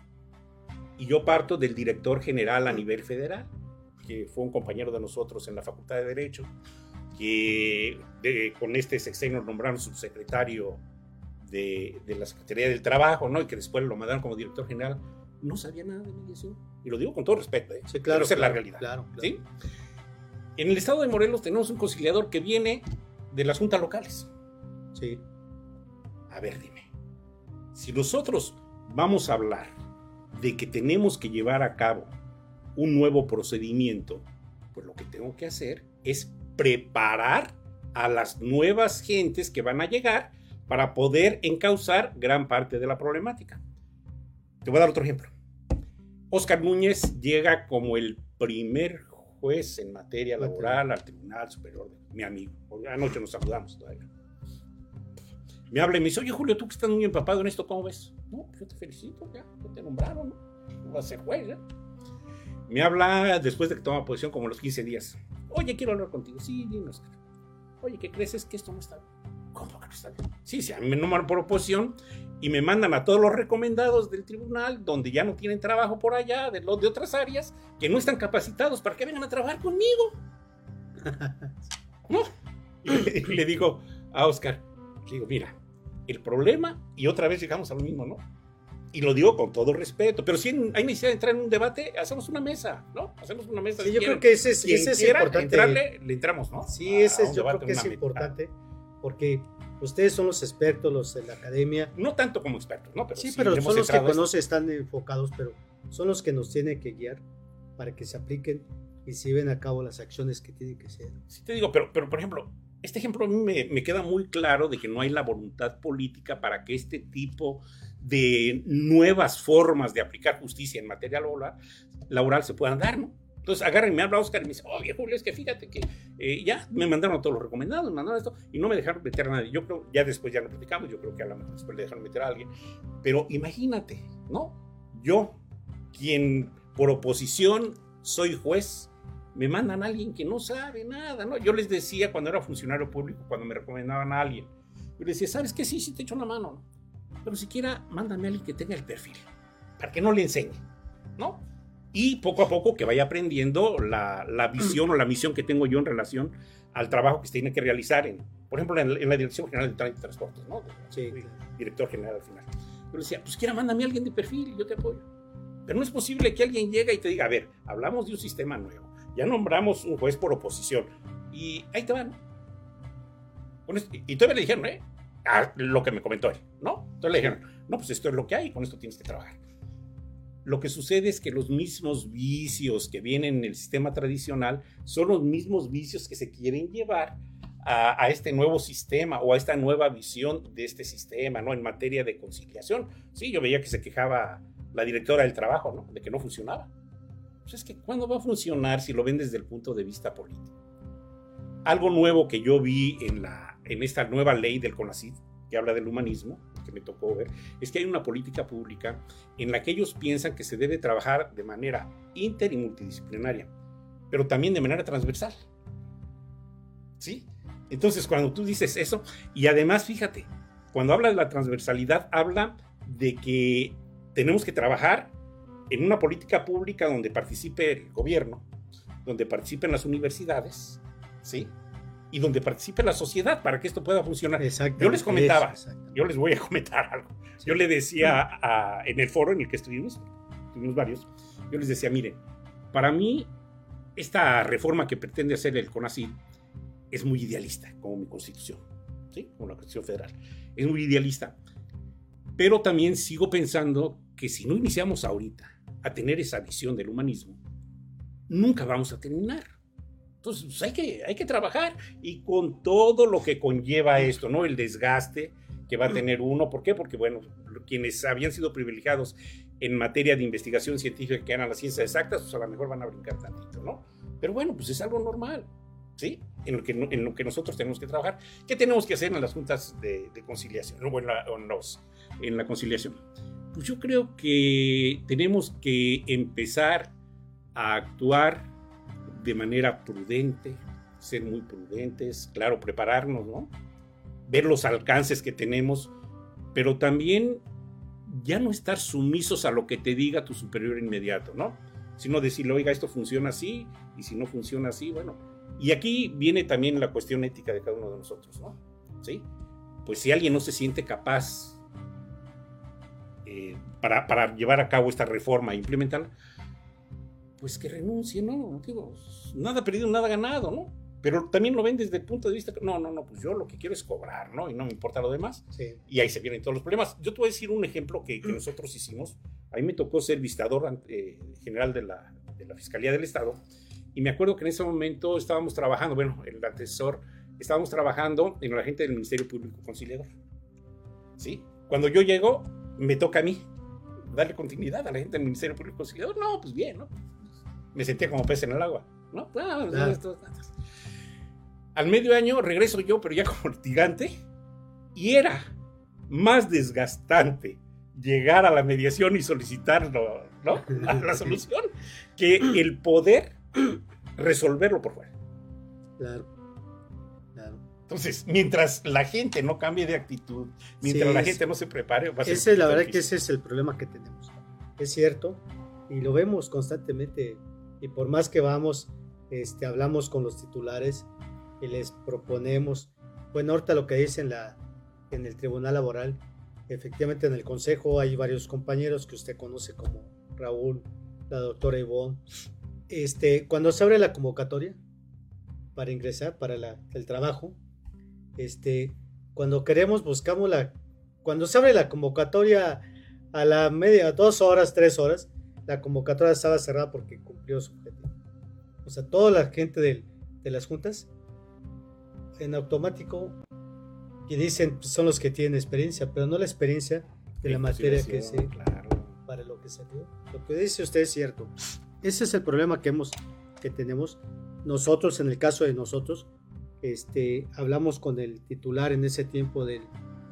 Y yo parto del director general a nivel federal que fue un compañero de nosotros en la Facultad de Derecho, que con este sexenio nombraron subsecretario de, de, la Secretaría del Trabajo, ¿no? Y que después lo mandaron como director general, no sabía nada de mediación. Y lo digo con todo respeto, ¿eh? Sí, claro. esa es la realidad. Claro, ¿sí? En el estado de Morelos tenemos un conciliador que viene de las juntas locales. Sí. A ver, dime. Si nosotros vamos a hablar de que tenemos que llevar a cabo un nuevo procedimiento, pues lo que tengo que hacer es preparar a las nuevas gentes que van a llegar para poder encauzar gran parte de la problemática. Te voy a dar otro ejemplo. Oscar Núñez llega como el primer juez en materia laboral al Tribunal Superior, mi amigo. Anoche nos saludamos todavía. Me habla y me dice, oye Julio, tú que estás muy empapado en esto, ¿cómo ves? No, pues yo te felicito, ya, te nombraron, ¿no? Vas a ser juez, ¿ya? Me habla después de que toma posición como los 15 días. Oye, quiero hablar contigo. Sí, dinos. Oye, ¿qué crees? Es que esto no está bien. ¿Cómo que no está bien? Sí, sí, a mí me nombran por oposición y me mandan a todos los recomendados del tribunal, donde ya no tienen trabajo por allá, de, los de otras áreas, que no están capacitados para que vengan a trabajar conmigo. ¿No? Y le, digo a Oscar, le digo, mira, el problema, y otra vez llegamos a lo mismo, ¿no? Y lo digo con todo respeto, pero si hay necesidad de entrar en un debate, hacemos una mesa, ¿no? Hacemos una mesa. Sí, yo creo que ese, ese es importante. Entrarle, le entramos, ¿no? Sí, ese es, yo creo que es importante, porque ustedes son los expertos, los de la academia. No tanto como expertos, ¿no? Pero sí, pero son los que conocen, están enfocados, pero son los que nos tienen que guiar para que se apliquen y se lleven a cabo las acciones que tienen que ser. Sí, te digo, pero, pero por ejemplo, este ejemplo a mí me, me queda muy claro de que no hay la voluntad política para que este tipo de nuevas formas de aplicar justicia en materia laboral, se puedan dar, ¿no? Entonces agarren, me habla Oscar y me dice, oye Julio, es que fíjate que eh, ya me mandaron todos los recomendados, me mandaron esto y no me dejaron meter a nadie. Yo creo, ya después ya lo platicamos, yo creo que a lo mejor después le dejaron meter a alguien. Pero imagínate, ¿no? Yo, quien por oposición soy juez, me mandan a alguien que no sabe nada, ¿no? Yo les decía cuando era funcionario público, cuando me recomendaban a alguien, yo les decía, ¿sabes qué? Sí, sí te echo una mano, ¿no? Pero siquiera mándame a alguien que tenga el perfil, para que no le enseñe, ¿no? Y poco a poco que vaya aprendiendo la, la visión o la misión que tengo yo en relación al trabajo que se tiene que realizar, en, por ejemplo, en, la Dirección General de Tránsito y Transportes, ¿no? Sí. Director general al final. Yo le decía, pues siquiera mándame a alguien de perfil y yo te apoyo. Pero no es posible que alguien llegue y te diga, a ver, hablamos de un sistema nuevo, ya nombramos un juez por oposición y ahí te van. Y todavía le dijeron, ¿eh? Lo que me comentó él, ¿no? Entonces le dijeron, no, pues esto es lo que hay, con esto tienes que trabajar. Lo que sucede es que los mismos vicios que vienen en el sistema tradicional son los mismos vicios que se quieren llevar a, este nuevo sistema o a esta nueva visión de este sistema, ¿no? En materia de conciliación. Sí, yo veía que se quejaba la directora del trabajo, ¿no? De que no funcionaba. Pues es que, ¿cuándo va a funcionar si lo ven desde el punto de vista político? Algo nuevo que yo vi en, la, en esta nueva ley del CONACYT, que habla del humanismo, que me tocó ver, es que hay una política pública en la que ellos piensan que se debe trabajar de manera inter y multidisciplinaria, pero también de manera transversal. ¿Sí? Entonces, cuando tú dices eso, y además, fíjate, cuando habla de la transversalidad, habla de que tenemos que trabajar en una política pública donde participe el gobierno, donde participen las universidades, ¿sí? Y donde participe la sociedad para que esto pueda funcionar. Yo les comentaba, yo les voy a comentar algo. Yo le decía en el foro en el que estuvimos, estuvimos varios, yo les decía, miren, para mí esta reforma que pretende hacer el CONACYT es muy idealista, como mi constitución, ¿sí? como la constitución federal. Es muy idealista. Pero también sigo pensando que si no iniciamos ahorita a tener esa visión del humanismo, nunca vamos a terminar. Entonces, pues, hay, que, hay que trabajar y con todo lo que conlleva esto, ¿no? El desgaste que va a tener uno. ¿Por qué? Porque, bueno, quienes habían sido privilegiados en materia de investigación científica que eran las ciencias exactas, pues a lo mejor van a brincar tantito, ¿no? Pero bueno, pues es algo normal. ¿sí? En lo, que, en lo que nosotros tenemos que trabajar. ¿Qué tenemos que hacer en las juntas de, conciliación? O en, la, en la conciliación. Pues yo creo que tenemos que empezar a actuar de manera prudente, ser muy prudentes, claro, prepararnos, ¿no? Ver los alcances que tenemos, pero también ya no estar sumisos a lo que te diga tu superior inmediato, ¿no? Sino decirle, oiga, esto funciona así, y si no funciona así, bueno, y aquí viene también la cuestión ética de cada uno de nosotros, ¿no? ¿Sí? Pues si alguien no se siente capaz eh, para, llevar a cabo esta reforma e implementarla, pues que renuncie, ¿no? Digo, nada perdido, nada ganado, ¿no? Pero también lo ven desde el punto de vista, no, no, no, pues yo lo que quiero es cobrar, ¿no? Y no me importa lo demás. Sí. Y ahí se vienen todos los problemas. Yo te voy a decir un ejemplo que, nosotros hicimos. A mí me tocó ser visitador eh, general de la, de la Fiscalía del Estado y me acuerdo que en ese momento estábamos trabajando, bueno, el antecesor, estábamos trabajando en la gente del Ministerio Público Conciliador. ¿Sí? Cuando yo llego, me toca a mí darle continuidad a la gente del Ministerio Público Conciliador. No, pues bien, ¿no? Me sentía como pez en el agua, ¿no? Ah, Al medio año regreso yo, pero ya como litigante, y era más desgastante llegar a la mediación y solicitarlo, ¿no? A la solución, que el poder resolverlo por fuera. Claro. Entonces, mientras la gente no cambie de actitud, mientras la gente no se prepare, va a ser la verdad que ese es el problema que tenemos. Es cierto, y lo vemos constantemente, y por más que vamos, este, hablamos con los titulares y les proponemos, bueno, ahorita lo que dicen la, en el Tribunal Laboral, efectivamente en el Consejo hay varios compañeros que usted conoce como Raúl, la doctora Ivonne, este, cuando se abre la convocatoria para ingresar para el trabajo, este, cuando queremos, buscamos la, cuando se abre la convocatoria a la media, dos horas, tres horas, la convocatoria estaba cerrada porque cumplió su objetivo. O sea, toda la gente de, las juntas, en automático, y dicen pues, son los que tienen experiencia, pero no la experiencia de la materia que se, para lo que salió. Lo que dice usted es cierto. Ese es el problema que, hemos, que tenemos. Nosotros, en el caso de nosotros, este, hablamos con el titular en ese tiempo del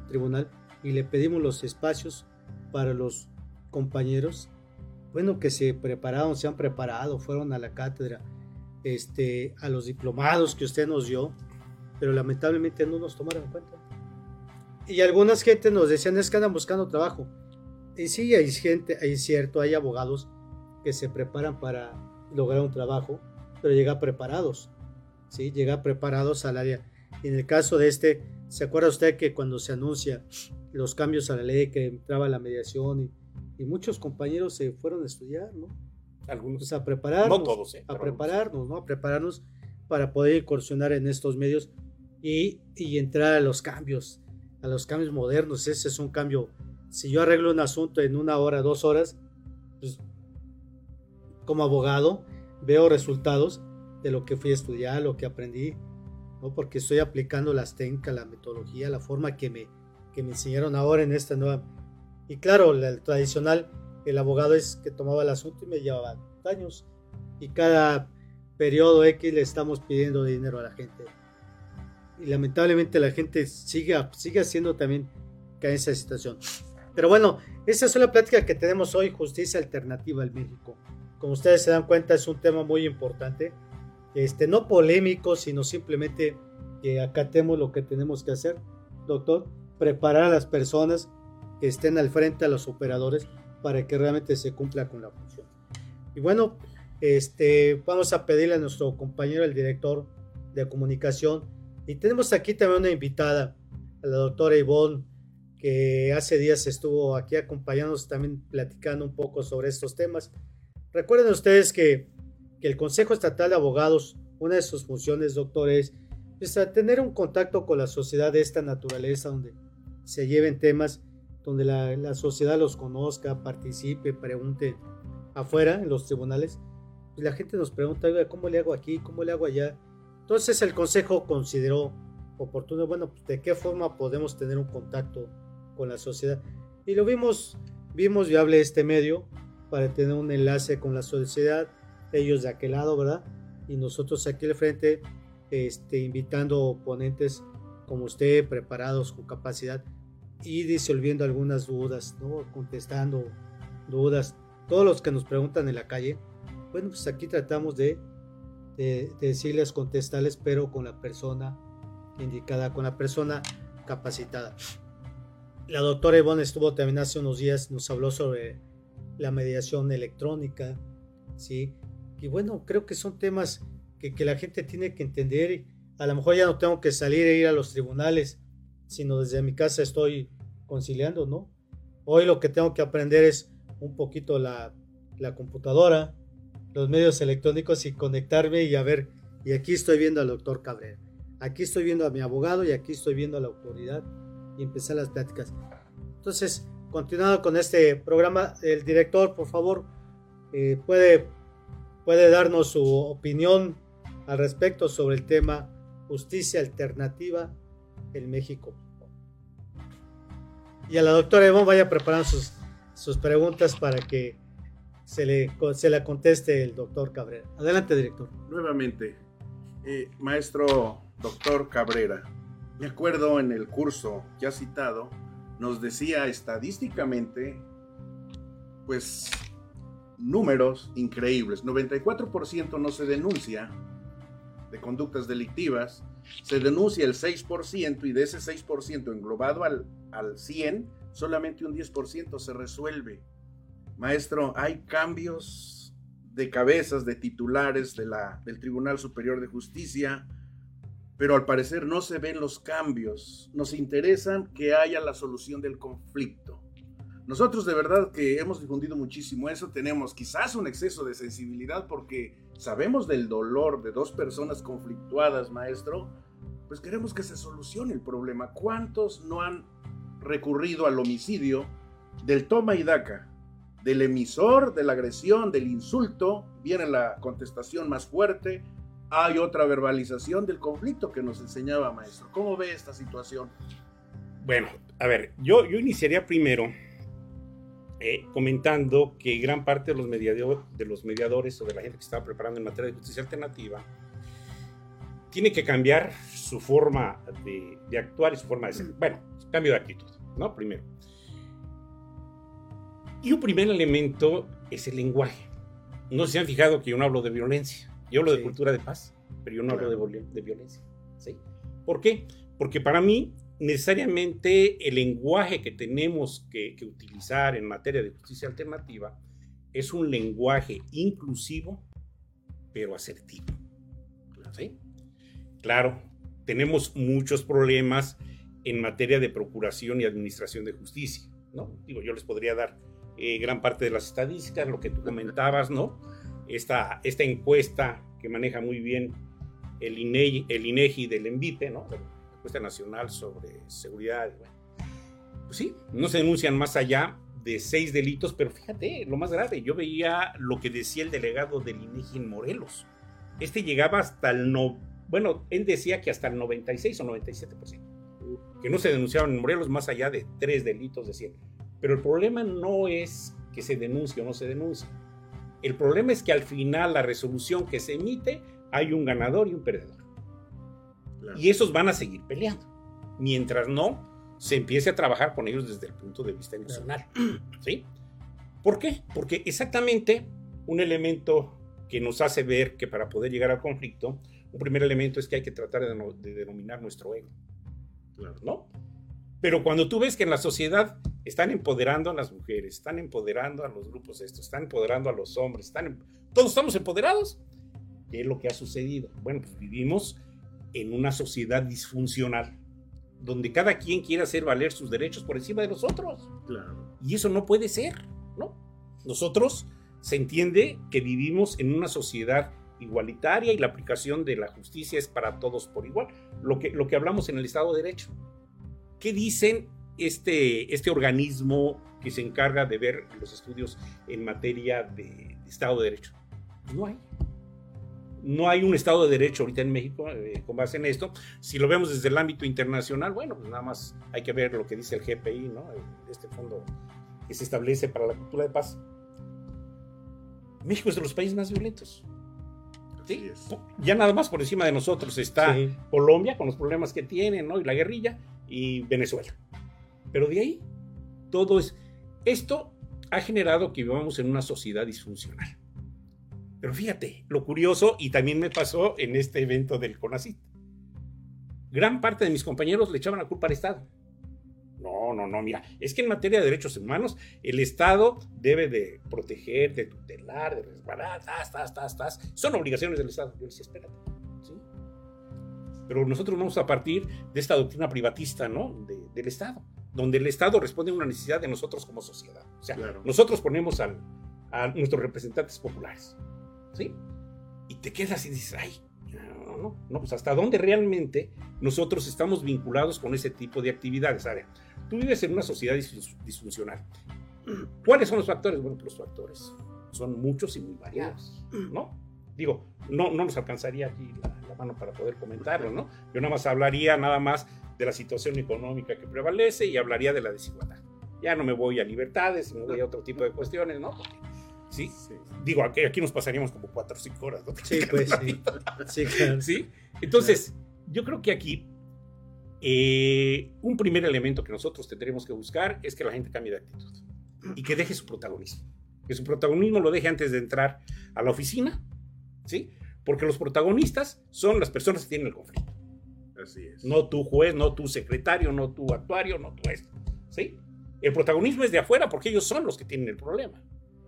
tribunal y le pedimos los espacios para los compañeros, bueno, que se prepararon, se han preparado, fueron a la cátedra, este, a los diplomados que usted nos dio, pero lamentablemente no nos tomaron en cuenta. Y algunas gente nos decían, es que andan buscando trabajo. Y sí, hay gente, hay cierto, hay abogados que se preparan para lograr un trabajo, pero llegan preparados, ¿sí? Llega preparados al área. en el caso de este, ¿se acuerda usted que cuando se anuncia los cambios a la ley, que entraba la mediación y, muchos compañeros se fueron a estudiar, ¿no? Algunos. Pues a prepararnos. No todos, ¿eh? A prepararnos, ¿no? A prepararnos para poder incursionar en estos medios y, y entrar a los cambios, a los cambios modernos. Ese es un cambio. Si yo arreglo un asunto en una hora, dos horas, pues como abogado veo resultados de lo que fui a estudiar, lo que aprendí. ¿no? porque estoy aplicando las técnicas, la metodología, la forma que me, que me enseñaron ahora en esta nueva. Y claro, el tradicional, el abogado es que tomaba el asunto y me llevaba años. Y cada periodo X le estamos pidiendo dinero a la gente. Y lamentablemente la gente sigue, sigue haciendo también que esa situación. Pero bueno, esa es la plática que tenemos hoy, justicia alternativa en México. Como ustedes se dan cuenta, es un tema muy importante. Este, no polémico, sino simplemente que acatemos lo que tenemos que hacer, doctor, preparar a las personas que estén al frente a los operadores para que realmente se cumpla con la función. Y bueno, este, vamos a pedirle a nuestro compañero, el director de comunicación, y tenemos aquí también una invitada, a la doctora Ivonne, que hace días estuvo aquí acompañándonos también platicando un poco sobre estos temas. Recuerden ustedes que, que el Consejo Estatal de Abogados, una de sus funciones, doctor, es, tener un contacto con la sociedad de esta naturaleza, donde se lleven temas, donde la, la sociedad los conozca, participe, pregunte afuera, en los tribunales, pues la gente nos pregunta, ¿cómo le hago aquí? ¿Cómo le hago allá? Entonces el Consejo consideró oportuno, bueno, pues, ¿de qué forma podemos tener un contacto con la sociedad? Y lo vimos, vimos viable este medio para tener un enlace con la sociedad, ellos de aquel lado, ¿verdad? Y nosotros aquí al frente, este, invitando ponentes como usted, preparados con capacidad y disolviendo algunas dudas, ¿no? Contestando dudas todos los que nos preguntan en la calle, bueno, pues aquí tratamos de, decirles, contestarles, pero con la persona indicada, con la persona capacitada. La doctora Ivonne estuvo también hace unos días, nos habló sobre la mediación electrónica, ¿sí? Y bueno, creo que son temas que, que la gente tiene que entender. A lo mejor ya no tengo que salir e ir a los tribunales, sino desde mi casa estoy conciliando, ¿no? Hoy lo que tengo que aprender es un poquito la, computadora, los medios electrónicos y conectarme y a ver, y aquí estoy viendo al doctor Cabrera, aquí estoy viendo a mi abogado y aquí estoy viendo a la autoridad y empezar las pláticas. Entonces, continuando con este programa, el director, por favor, eh, puede, puede darnos su opinión al respecto sobre el tema justicia alternativa en México. Y a la doctora Evon vaya preparando sus sus preguntas para que se le, se la conteste el doctor Cabrera. Adelante, director. Nuevamente, eh, maestro doctor Cabrera, me acuerdo en el curso ya citado, nos decía estadísticamente, pues, números increíbles. 94% no se denuncia de conductas delictivas, se denuncia el 6% y de ese 6% englobado al, al 100, solamente un 10% se resuelve. Maestro, hay cambios de cabezas, de titulares de la, del Tribunal Superior de Justicia, pero al parecer no se ven los cambios. Nos interesa que haya la solución del conflicto. Nosotros de verdad que hemos difundido muchísimo eso, tenemos quizás un exceso de sensibilidad porque sabemos del dolor de dos personas conflictuadas, maestro, pues queremos que se solucione el problema. ¿Cuántos no han recurrido al homicidio del toma y daca, del emisor, de la agresión, del insulto, viene la contestación más fuerte, hay otra verbalización del conflicto que nos enseñaba maestro. ¿Cómo ve esta situación? Bueno, a ver, yo, yo iniciaría primero eh, comentando que gran parte de los, de los mediadores o de la gente que estaba preparando en materia de justicia alternativa tiene que cambiar su forma de, de actuar y su forma de ser. Bueno, cambio de actitud. ¿No? Primero. Y un primer elemento es el lenguaje. No se han fijado que yo no hablo de violencia, yo hablo de cultura de paz, pero yo no hablo de, de violencia. ¿sí? ¿Por qué? Porque para mí, necesariamente el lenguaje que tenemos que, que utilizar en materia de justicia alternativa es un lenguaje inclusivo, pero asertivo. ¿sí? Claro, tenemos muchos problemas en materia de procuración y administración de justicia, ¿no? Digo, yo les podría dar eh, gran parte de las estadísticas, lo que tú comentabas, ¿no? Esta, esta encuesta que maneja muy bien el INEGI, el INEGI del ENVIPE, ¿no? La encuesta nacional sobre seguridad. Pues sí, no se denuncian más allá de seis delitos, pero fíjate, lo más grave, yo veía lo que decía el delegado del INEGI en Morelos. Este llegaba hasta el no, bueno, él decía que hasta el 96 o 97%, que no se denunciaban en Morelos más allá de tres delitos de 100. Pero el problema no es que se denuncie o no se denuncie. El problema es que al final la resolución que se emite hay un ganador y un perdedor. Y esos van a seguir peleando. Mientras no se empiece a trabajar con ellos desde el punto de vista emocional. ¿Sí? ¿Por qué? Porque exactamente un elemento que nos hace ver que para poder llegar al conflicto, un primer elemento es que hay que tratar de, denominar nuestro ego. ¿No? Pero cuando tú ves que en la sociedad están empoderando a las mujeres, están empoderando a los grupos estos, están empoderando a los hombres, están, todos estamos empoderados. ¿Qué es lo que ha sucedido? Bueno, pues vivimos en una sociedad disfuncional, donde cada quien quiere hacer valer sus derechos por encima de los otros. Claro. Y eso no puede ser, ¿no? Nosotros se entiende que vivimos en una sociedad igualitaria y la aplicación de la justicia es para todos por igual, lo que, lo que hablamos en el Estado de Derecho. ¿Qué dicen este, este organismo que se encarga de ver los estudios en materia de, Estado de Derecho? No hay. No hay un Estado de Derecho ahorita en México eh, con base en esto. Si lo vemos desde el ámbito internacional, bueno, pues nada más hay que ver lo que dice el GPI, ¿no? Este fondo que se establece para la cultura de paz. México es de los países más violentos. ¿Sí? Ya nada más por encima de nosotros está Colombia con los problemas que tiene, ¿no? Y la guerrilla y Venezuela. Pero de ahí, todo es... Esto ha generado que vivamos en una sociedad disfuncional. Pero fíjate, lo curioso, y también me pasó en este evento del CONACIT. Gran parte de mis compañeros le echaban la culpa al Estado. No, no, no, mira, es que en materia de derechos humanos, el Estado debe de proteger, de tutelar, de resguardar, tas, tas, tas, tas. Son obligaciones del Estado. Yo decía, espérate, ¿sí? Pero nosotros vamos a partir de esta doctrina privatista, ¿no? del Estado, donde el Estado responde a una necesidad de nosotros como sociedad. O sea, nosotros ponemos a nuestros representantes populares, ¿sí? Y te quedas y dices, ay, no, no, no, pues hasta dónde realmente nosotros estamos vinculados con ese tipo de actividades. A ver, Tú vives en una sociedad disfuncional. ¿Cuáles son los factores? Bueno, pues los factores son muchos y muy variados, ¿no? Digo, no, no nos alcanzaría aquí la, mano para poder comentarlo, ¿no? Yo nada más hablaría nada más de la situación económica que prevalece y hablaría de la desigualdad. Ya no me voy a libertades, me voy a otro tipo de cuestiones, ¿no? ¿sí? Digo, aquí, aquí, nos pasaríamos como cuatro o cinco horas, ¿no? Sí, pues sí. Sí, claro. ¿Sí? Entonces, yo creo que aquí eh, un primer elemento que nosotros tendremos que buscar es que la gente cambie de actitud y que deje su protagonismo. Que su protagonismo lo deje antes de entrar a la oficina, ¿sí? Porque los protagonistas son las personas que tienen el conflicto. Así es. No tu juez, no tu secretario, no tu actuario, no tu esto, ¿sí? El protagonismo es de afuera porque ellos son los que tienen el problema.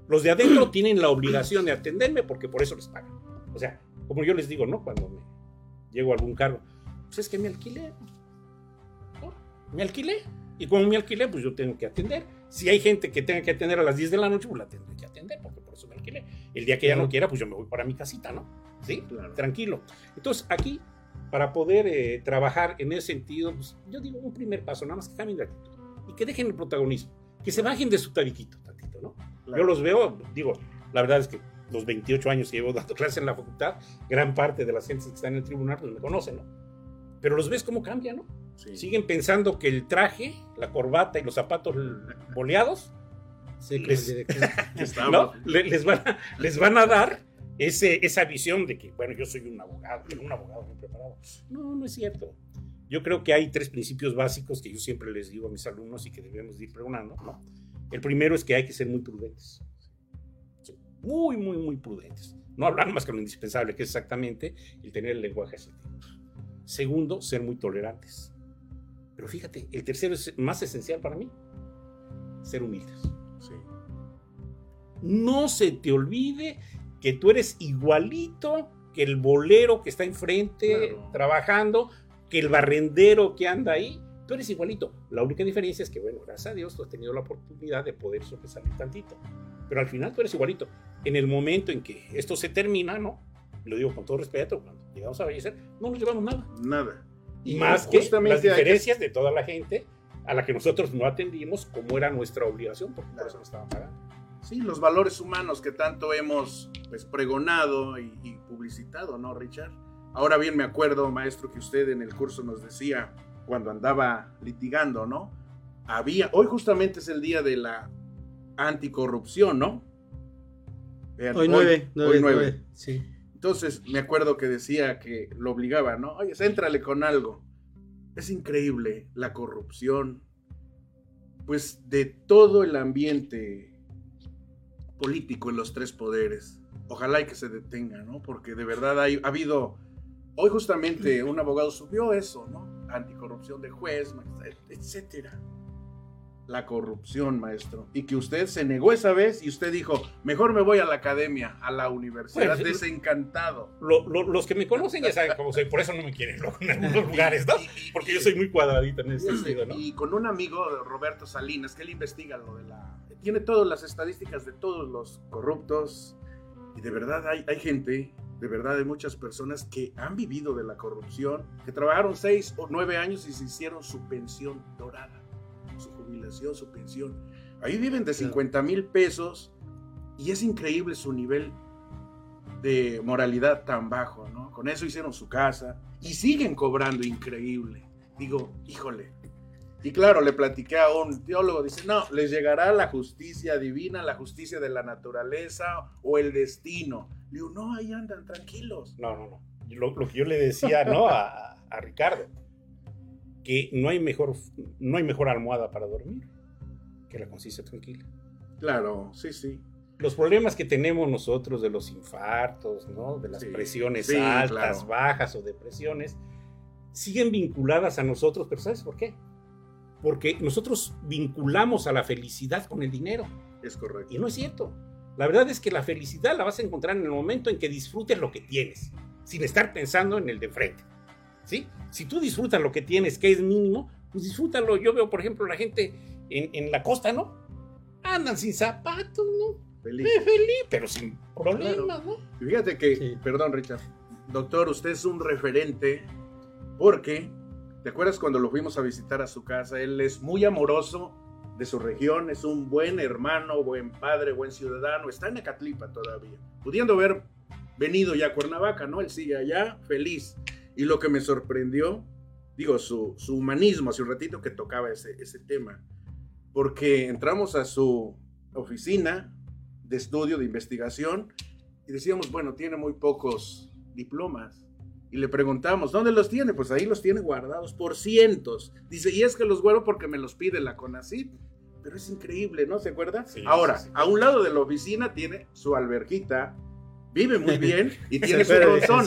Los de adentro tienen la obligación de atenderme porque por eso les pagan. O sea, como yo les digo, ¿no? Cuando me llego a algún cargo, pues es que me alquilé me alquilé. Y como me alquilé, pues yo tengo que atender. Si hay gente que tenga que atender a las 10 de la noche, pues la tendré que atender, porque por eso me alquilé. El día que ya no quiera, pues yo me voy para mi casita, ¿no? ¿Sí? Tranquilo. Entonces, aquí, para poder eh, trabajar en ese sentido, pues yo digo un primer paso, nada más que cambien de actitud y que dejen el protagonismo, que se bajen de su tabiquito tantito, ¿no? Yo los veo, digo, la verdad es que los 28 años que llevo dando clases en la facultad, gran parte de las gentes que están en el tribunal pues me conocen, ¿no? Pero los ves cómo cambian, ¿no? Siguen pensando que el traje, la corbata y los zapatos boleados les, les, van a, les van a dar ese, esa visión de que, bueno, yo soy un abogado, un abogado muy preparado. No, no es cierto. Yo creo que hay tres principios básicos que yo siempre les digo a mis alumnos y que debemos ir pregonando. El primero es que hay que ser muy prudentes. Muy, muy, muy prudentes. No hablar más que lo indispensable, que es exactamente el tener el lenguaje asertivo. Segundo, ser muy tolerantes. Pero fíjate, el tercero es más esencial para mí, ser humildes. No se te olvide que tú eres igualito que el bolero que está enfrente trabajando, que el barrendero que anda ahí. Tú eres igualito. La única diferencia es que, bueno, gracias a Dios tú has tenido la oportunidad de poder sobresalir tantito. Pero al final tú eres igualito. En el momento en que esto se termina, ¿no? Lo digo con todo respeto, cuando llegamos a fallecer, no nos llevamos nada. Nada. Y más que las diferencias de toda la gente a la que nosotros no atendimos como era nuestra obligación, porque por eso nos estaban pagando. Sí, los valores humanos que tanto hemos pues, pregonado y, publicitado, ¿no, Richard? Ahora bien me acuerdo, maestro, que usted en el curso nos decía, cuando andaba litigando, ¿no? Había, hoy justamente es el día de la anticorrupción, ¿no? Vean, hoy, nueve, hoy nueve. sí. Entonces me acuerdo que decía que lo obligaba, ¿no? Oye, céntrale con algo. Es increíble la corrupción, pues de todo el ambiente político en los tres poderes. Ojalá y que se detenga, ¿no? Porque de verdad ha habido, hoy justamente un abogado subió eso, ¿no? Anticorrupción de juez, etcétera la corrupción, maestro. Y que usted se negó esa vez y usted dijo, mejor me voy a la academia, a la universidad, desencantado. los que me conocen ya saben cómo soy, por eso no me quieren en algunos lugares, ¿no? Porque yo soy muy cuadradito en ese sentido, ¿no? Y con un amigo, Roberto Salinas, que él investiga lo de la... Tiene todas las estadísticas de todos los corruptos. Y de verdad hay, hay gente, de verdad hay muchas personas que han vivido de la corrupción, que trabajaron seis o nueve años y se hicieron su pensión dorada jubilación, su pensión. Ahí viven de 50 mil pesos y es increíble su nivel de moralidad tan bajo, ¿no? Con eso hicieron su casa y siguen cobrando increíble. Digo, híjole. Y claro, le platiqué a un teólogo, dice, no, les llegará la justicia divina, la justicia de la naturaleza o el destino. Digo, no, ahí andan tranquilos. No, no, no. Lo, que yo le decía, ¿no? A, a Ricardo que no hay mejor, no hay mejor almohada para dormir que la conciencia tranquila. Claro, sí, sí. Los problemas que tenemos nosotros de los infartos, ¿no? de las presiones altas, bajas o depresiones, siguen vinculadas a nosotros, pero ¿sabes por qué? Porque nosotros vinculamos a la felicidad con el dinero. Es correcto. Y no es cierto. La verdad es que la felicidad la vas a encontrar en el momento en que disfrutes lo que tienes, sin estar pensando en el de frente. Si tú disfrutas lo que tienes, que es mínimo, pues disfrútalo. Yo veo, por ejemplo, la gente en, la costa, ¿no? Andan sin zapatos, ¿no? Feliz. Eh, feliz, pero sin problemas, ¿no? fíjate que, perdón, Richard, doctor, usted es un referente porque, ¿te acuerdas cuando lo fuimos a visitar a su casa? Él es muy amoroso de su región, es un buen hermano, buen padre, buen ciudadano, está en Acatlipa todavía, pudiendo haber venido ya a Cuernavaca, ¿no? Él sigue allá, feliz. Y lo que me sorprendió, digo, su, humanismo, hace un ratito que tocaba ese, ese tema, porque entramos a su oficina de estudio, de investigación, y decíamos, bueno, tiene muy pocos diplomas. Y le preguntamos, ¿dónde los tiene? Pues ahí los tiene guardados por cientos. Dice, y es que los guardo porque me los pide la CONACYT. Pero es increíble, ¿no? ¿Se acuerda? Ahora, a un lado de la oficina tiene su alberquita, vive muy bien y tiene su razón.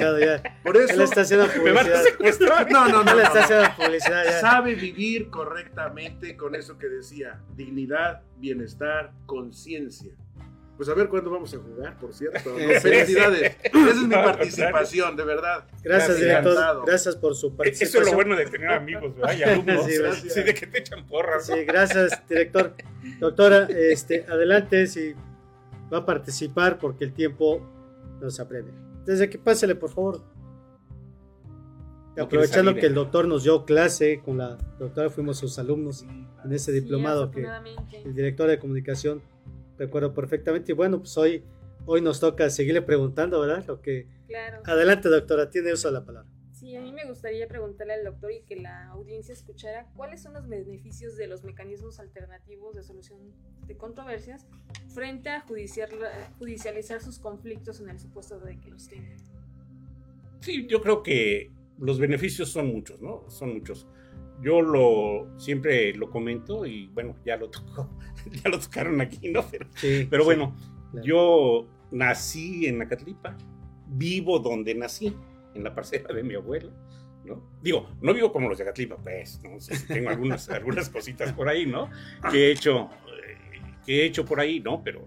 Por eso. Él está haciendo publicidad. No, no, no. Él está haciendo publicidad ya. Sabe vivir correctamente con eso que decía: dignidad, bienestar, conciencia. Pues a ver cuándo vamos a jugar, por cierto. felicidades. Esa es mi participación, de verdad. Gracias, director. Gracias por su participación. Eso es lo bueno de tener amigos, ¿verdad? Y alumnos. Sí, sí, de que te echan porras. Sí, gracias, director. Doctora, este, adelante si va a participar porque el tiempo nos apremia. Desde que pásele, por favor. Aprovechando que el doctor nos dio clase con la doctora, fuimos sus alumnos en ese diplomado que el director de comunicación recuerdo perfectamente. Y bueno, pues hoy, hoy nos toca seguirle preguntando, ¿verdad? Lo que... Claro. Adelante, doctora, tiene uso de la palabra. Sí, a mí me gustaría preguntarle al doctor y que la audiencia escuchara cuáles son los beneficios de los mecanismos alternativos de solución de controversias frente a judicializar sus conflictos en el supuesto de que los tienen. Sí, yo creo que los beneficios son muchos, ¿no? Son muchos. Yo lo siempre lo comento y bueno, ya lo tocó, ya lo tocaron aquí, ¿no? Pero, pero bueno, yo nací en Acatlipa, vivo donde nací en la parcela de mi abuela. ¿no? Digo, no vivo como los de Gatlipa, pues, ¿no? tengo algunas, algunas cositas por ahí, ¿no? Que he hecho, eh, que he hecho por ahí, ¿no? Pero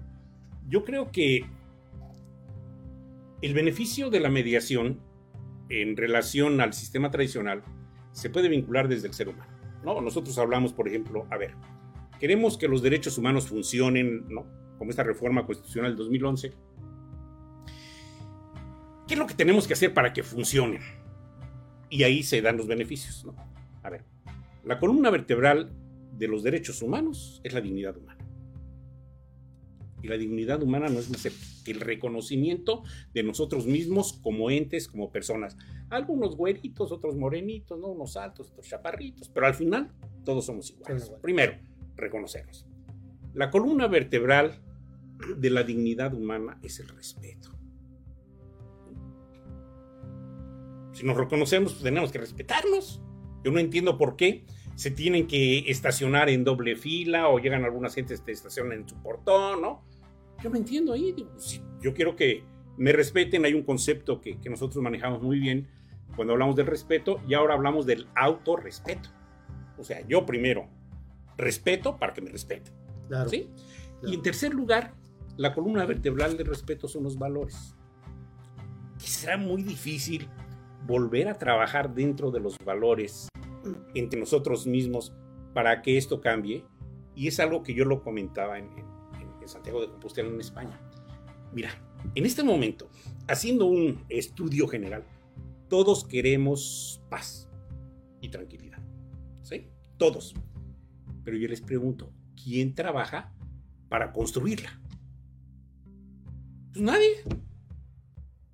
yo creo que el beneficio de la mediación en relación al sistema tradicional se puede vincular desde el ser humano, ¿no? Nosotros hablamos, por ejemplo, a ver, queremos que los derechos humanos funcionen, ¿no? Como esta reforma constitucional del 2011, ¿Qué es lo que tenemos que hacer para que funcionen? Y ahí se dan los beneficios, ¿no? A ver, la columna vertebral de los derechos humanos es la dignidad humana. Y la dignidad humana no es más que el reconocimiento de nosotros mismos como entes, como personas. Algunos güeritos, otros morenitos, ¿no? unos altos, otros chaparritos, pero al final todos somos iguales. Primero, reconocernos. La columna vertebral de la dignidad humana es el respeto. Si nos reconocemos, pues tenemos que respetarnos. Yo no entiendo por qué se tienen que estacionar en doble fila o llegan algunas gentes que estacionan en su portón, ¿no? Yo no entiendo ahí. yo quiero que me respeten. Hay un concepto que, que, nosotros manejamos muy bien cuando hablamos del respeto y ahora hablamos del autorrespeto. O sea, yo primero respeto para que me respeten. Claro, ¿sí? Y en tercer lugar, la columna vertebral del respeto son los valores. Que será muy difícil volver a trabajar dentro de los valores entre nosotros mismos para que esto cambie. Y es algo que yo lo comentaba en, Santiago de Compostela, en España. Mira, en este momento, haciendo un estudio general, todos queremos paz y tranquilidad. ¿Sí? Todos. Pero yo les pregunto, ¿quién trabaja para construirla? Pues nadie.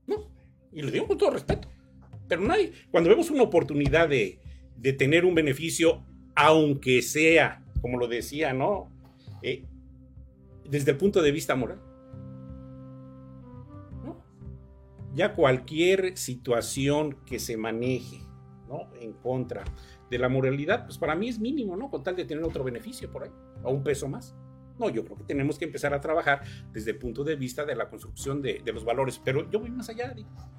No. Y lo digo con todo respeto. Pero nadie. Cuando vemos una oportunidad de, de tener un beneficio, aunque sea, como lo decía, ¿no? Eh, desde el punto de vista moral. ¿no? Ya cualquier situación que se maneje, ¿no? En contra de la moralidad, pues para mí es mínimo, ¿no? Con tal de tener otro beneficio por ahí, o un peso más. No, yo creo que tenemos que empezar a trabajar desde el punto de vista de la construcción de, los valores, pero yo voy más allá.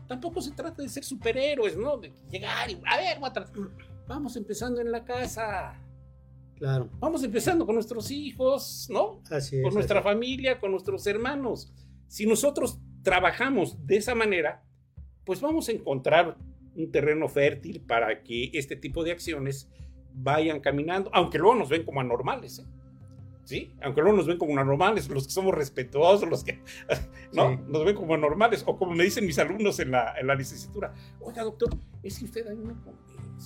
tampoco se trata de ser superhéroes, ¿no? De llegar y, a ver, voy a tratar vamos empezando en la casa. Claro. Vamos empezando con nuestros hijos, ¿no? Así es. Con nuestra familia, con nuestros hermanos. Si nosotros trabajamos de esa manera, pues vamos a encontrar un terreno fértil para que este tipo de acciones vayan caminando, aunque luego nos ven como anormales, ¿eh? ¿Sí? Aunque luego nos ven como anormales, los que somos respetuosos, los que, ¿no? Nos ven como anormales, o como me dicen mis alumnos en la, en la licenciatura, oiga doctor, es que usted a mí me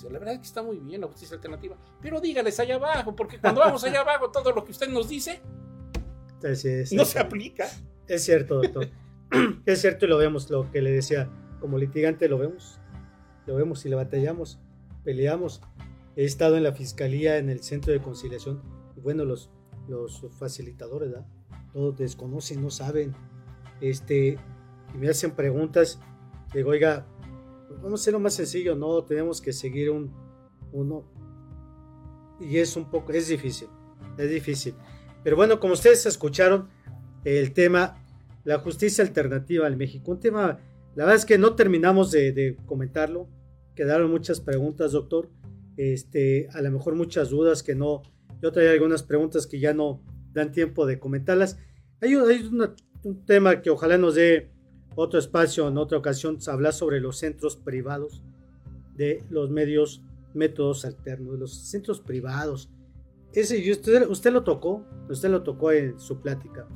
la verdad es que está muy bien la justicia alternativa, pero dígales allá abajo, porque cuando vamos allá abajo, todo lo que usted nos dice no se aplica. Es cierto, doctor. es cierto y lo vemos, lo que le decía, como litigante lo vemos, lo vemos y le batallamos, peleamos. He estado en la fiscalía, en el centro de conciliación, y bueno, los, los facilitadores, ¿verdad? Todos desconocen, no saben, este, y me hacen preguntas, digo, oiga, vamos a hacerlo más sencillo, no tenemos que seguir un uno. Y es un poco, es difícil, es difícil. Pero bueno, como ustedes escucharon, el tema, la justicia alternativa en México, un tema, la verdad es que no terminamos de, comentarlo, quedaron muchas preguntas, doctor, este, a lo mejor muchas dudas que no, yo traía algunas preguntas que ya no dan tiempo de comentarlas. Hay, hay un tema que ojalá nos dé otro espacio, en otra ocasión, hablar sobre los centros privados de los medios, métodos alternos, los centros privados. Ese, usted, usted lo tocó, usted lo tocó en su plática.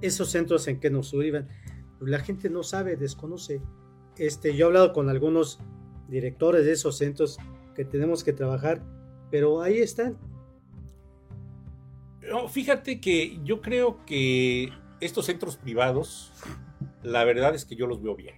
Esos centros en que nos suben, la gente no sabe, desconoce. Este, yo he hablado con algunos directores de esos centros que tenemos que trabajar, pero ahí están. Fíjate que yo creo que estos centros privados la verdad es que yo los veo bien.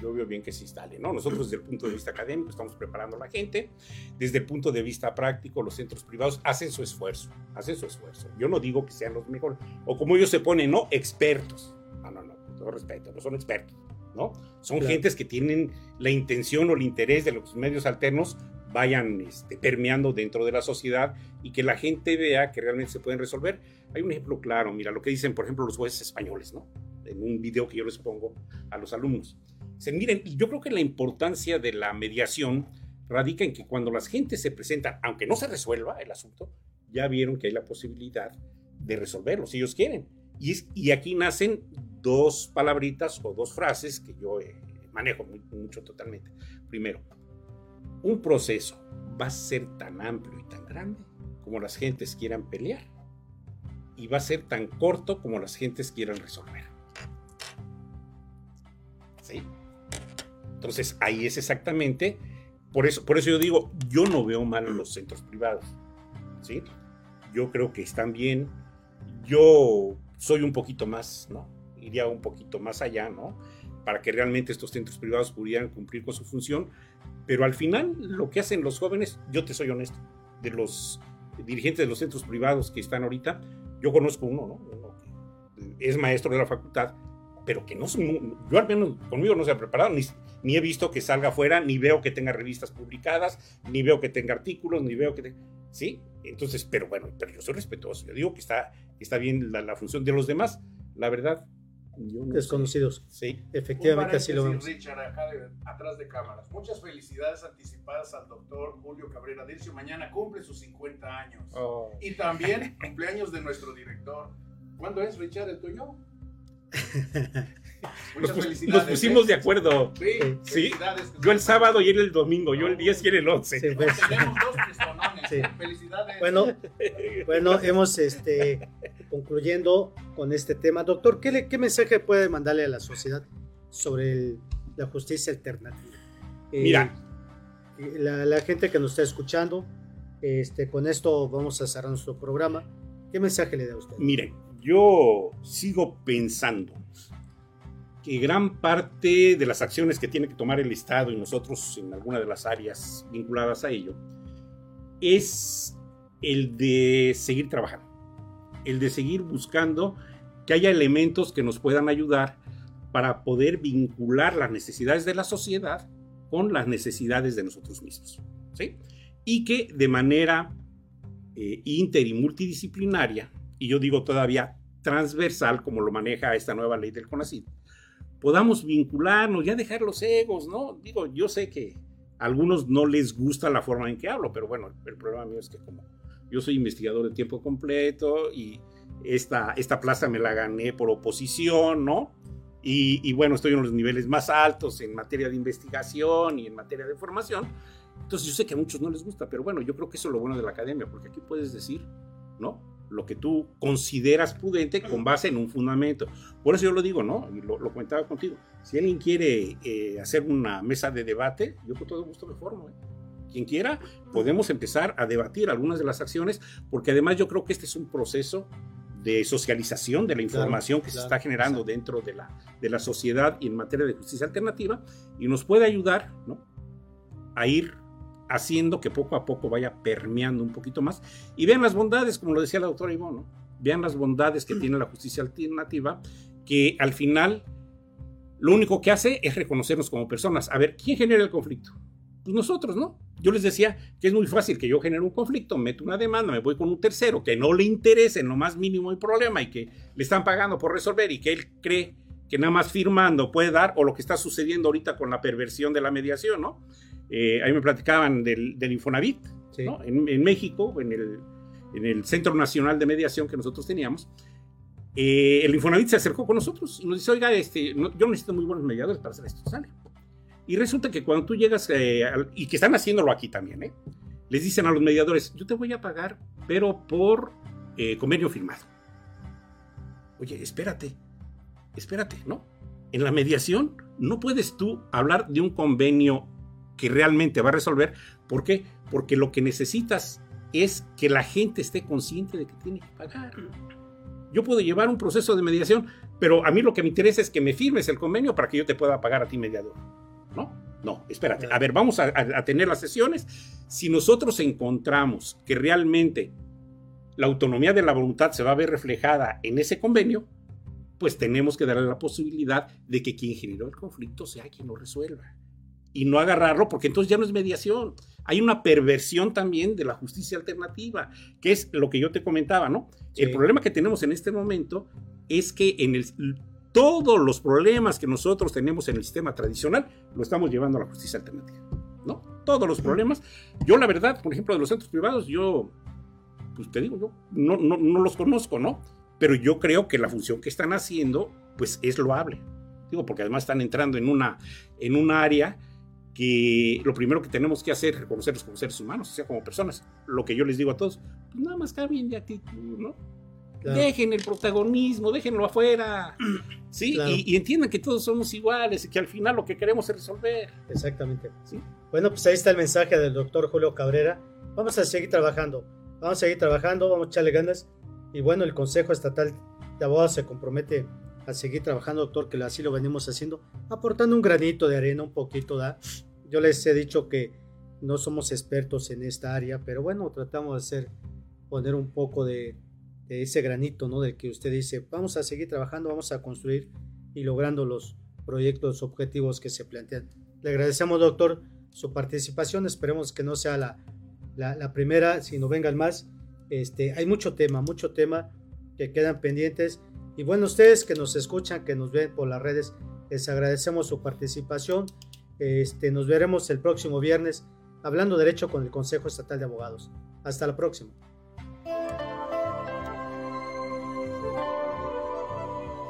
Yo veo bien que se instalen, ¿no? Nosotros desde el punto de vista académico estamos preparando a la gente, desde el punto de vista práctico los centros privados hacen su esfuerzo, hacen su esfuerzo. Yo no digo que sean los mejores, o como ellos se ponen, ¿no? Expertos. No, no, no, con todo respeto, no son expertos, ¿no? Son gentes que tienen la intención o el interés de los medios alternos vayan este, permeando dentro de la sociedad y que la gente vea que realmente se pueden resolver. Hay un ejemplo claro, mira lo que dicen, por ejemplo, los jueces españoles, ¿no? en un video que yo les pongo a los alumnos. Se, miren, yo creo que la importancia de la mediación radica en que cuando las gentes se presentan, aunque no se resuelva el asunto, ya vieron que hay la posibilidad de resolverlo, si ellos quieren. Y, y aquí nacen dos palabritas o dos frases que yo eh, manejo mucho totalmente. Primero, un proceso va a ser tan amplio y tan grande como las gentes quieran pelear y va a ser tan corto como las gentes quieran resolver. Entonces ahí es exactamente, por eso, por eso yo digo, yo no veo mal los centros privados, ¿sí? Yo creo que están bien, yo soy un poquito más, ¿no? iría un poquito más allá, ¿no? Para que realmente estos centros privados pudieran cumplir con su función. Pero al final, lo que hacen los jóvenes, yo te soy honesto, de los dirigentes de los centros privados que están ahorita, yo conozco uno, ¿no? Uno que es maestro de la facultad, pero que no yo al menos conmigo no se ha preparado, ni, ni he visto que salga afuera, ni veo que tenga revistas publicadas, ni veo que tenga artículos, ni veo que... ¿Sí? Entonces, pero bueno, pero yo soy respetuoso, yo digo que está, está bien la función de los demás, la verdad. Yo no Desconocidos. sé. Sí. Efectivamente, así lo vemos. Richard, acá de- atrás de cámaras. Muchas felicidades anticipadas al doctor Julio Cabrera Dircio. Mañana cumple sus 50 años. Oh. Y también cumpleaños de nuestro director. ¿Cuándo es, Richard, el tuyo? Nos, Muchas pus- felicidades. nos pusimos ¿eh? de acuerdo. Sí. Yo el sábado y él el domingo, yo el 10 y él el 11. Sí, pues. Tenemos dos cristonones. Sí. Felicidades. Bueno, bueno, hemos este, concluyendo con este tema. Doctor, ¿qué, le- qué mensaje puede mandarle a la sociedad sobre el- la justicia alternativa? Eh, Mira. La, la gente que nos está escuchando, este, con esto vamos a cerrar nuestro programa. ¿Qué mensaje le da a usted? Miren, yo sigo pensando que gran parte de las acciones que tiene que tomar el Estado y nosotros en alguna de las áreas vinculadas a ello es el de seguir trabajando, el de seguir buscando que haya elementos que nos puedan ayudar para poder vincular las necesidades de la sociedad con las necesidades de nosotros mismos. ¿sí? Y que de manera eh, inter y multidisciplinaria, y yo digo todavía transversal, como lo maneja esta nueva ley del CONACYT, podamos vincularnos, ya dejar los egos, ¿no? Digo, yo sé que a algunos no les gusta la forma en que hablo, pero bueno, el problema mío es que como yo soy investigador de tiempo completo y esta, esta plaza me la gané por oposición, ¿no? Y, y bueno, estoy en los niveles más altos en materia de investigación y en materia de formación. Entonces yo sé que a muchos no les gusta, pero bueno, yo creo que eso es lo bueno de la academia, porque aquí puedes decir, ¿no? Lo que tú consideras prudente con base en un fundamento. Por eso yo lo digo, ¿no? Lo, lo comentaba contigo. Si alguien quiere eh, hacer una mesa de debate, yo con todo gusto me formo. ¿eh? Quien quiera, podemos empezar a debatir algunas de las acciones, porque además yo creo que este es un proceso de socialización de la información que se claro, está generando exacto. dentro de la, de la sociedad y en materia de justicia alternativa, y nos puede ayudar, ¿no? A ir haciendo que poco a poco vaya permeando un poquito más. Y vean las bondades, como lo decía la doctora Ivonne, ¿no? vean las bondades que tiene la justicia alternativa, que al final lo único que hace es reconocernos como personas. A ver, ¿quién genera el conflicto? Pues nosotros, ¿no? Yo les decía que es muy fácil que yo genere un conflicto, meto una demanda, me voy con un tercero que no le interese en lo más mínimo el problema y que le están pagando por resolver y que él cree que nada más firmando puede dar, o lo que está sucediendo ahorita con la perversión de la mediación, ¿no? Eh, ahí me platicaban del, del Infonavit, Sí. ¿no? en, en México, en el, en el Centro Nacional de Mediación que nosotros teníamos, eh, el Infonavit se acercó con nosotros y nos dice, oiga, este, no- yo necesito muy buenos mediadores para hacer esto, sale. Y resulta que cuando tú llegas, eh, al- y que están haciéndolo aquí también, ¿eh? les dicen a los mediadores, yo te voy a pagar, pero por eh, convenio firmado. Oye, espérate, espérate, ¿no? En la mediación no puedes tú hablar de un convenio que realmente va a resolver. ¿Por qué? Porque lo que necesitas es que la gente esté consciente de que tiene que pagar. Yo puedo llevar un proceso de mediación, pero a mí lo que me interesa es que me firmes el convenio para que yo te pueda pagar a ti mediador. ¿No? No, espérate. A ver, vamos a, a- tener las sesiones. Si nosotros encontramos que realmente la autonomía de la voluntad se va a ver reflejada en ese convenio, pues tenemos que darle la posibilidad de que quien generó el conflicto sea quien lo resuelva. Y no agarrarlo, porque entonces ya no es mediación. Hay una perversión también de la justicia alternativa, que es lo que yo te comentaba, ¿no? Sí. El problema que tenemos en este momento es que en el, todos los problemas que nosotros tenemos en el sistema tradicional lo estamos llevando a la justicia alternativa, ¿no? Todos los problemas. Yo, la verdad, por ejemplo, de los centros privados, yo, pues te digo, yo no, no, no los conozco, ¿no? Pero yo creo que la función que están haciendo, pues es loable. Digo, porque además están entrando en una, en un área que lo primero que tenemos que hacer es reconocerlos como seres humanos, o sea, como personas. Lo que yo les digo a todos, pues nada más cambien de actitud, ¿no? Claro. Dejen el protagonismo, déjenlo afuera. Sí, Claro. y, y entiendan que todos somos iguales y que al final lo que queremos es resolver. Exactamente. ¿sí? Bueno, pues ahí está el mensaje del doctor Julio Cabrera. Vamos a seguir trabajando. Vamos a seguir trabajando, vamos a echarle ganas. Y bueno, el Consejo Estatal de Abogados se compromete a seguir trabajando, doctor, que así lo venimos haciendo, aportando un granito de arena, un poquito, ¿da? Yo les he dicho que no somos expertos en esta área, pero bueno, tratamos de hacer, poner un poco de, ese granito, ¿no? Del que usted dice, vamos a seguir trabajando, vamos a construir y logrando los proyectos, objetivos que se plantean. Le agradecemos, doctor, su participación. Esperemos que no sea la, la, primera, sino vengan más. Este, hay mucho tema, mucho tema que quedan pendientes. Y bueno, ustedes que nos escuchan, que nos ven por las redes, les agradecemos su participación. Este, nos veremos el próximo viernes hablando derecho con el Consejo Estatal de Abogados. Hasta la próxima.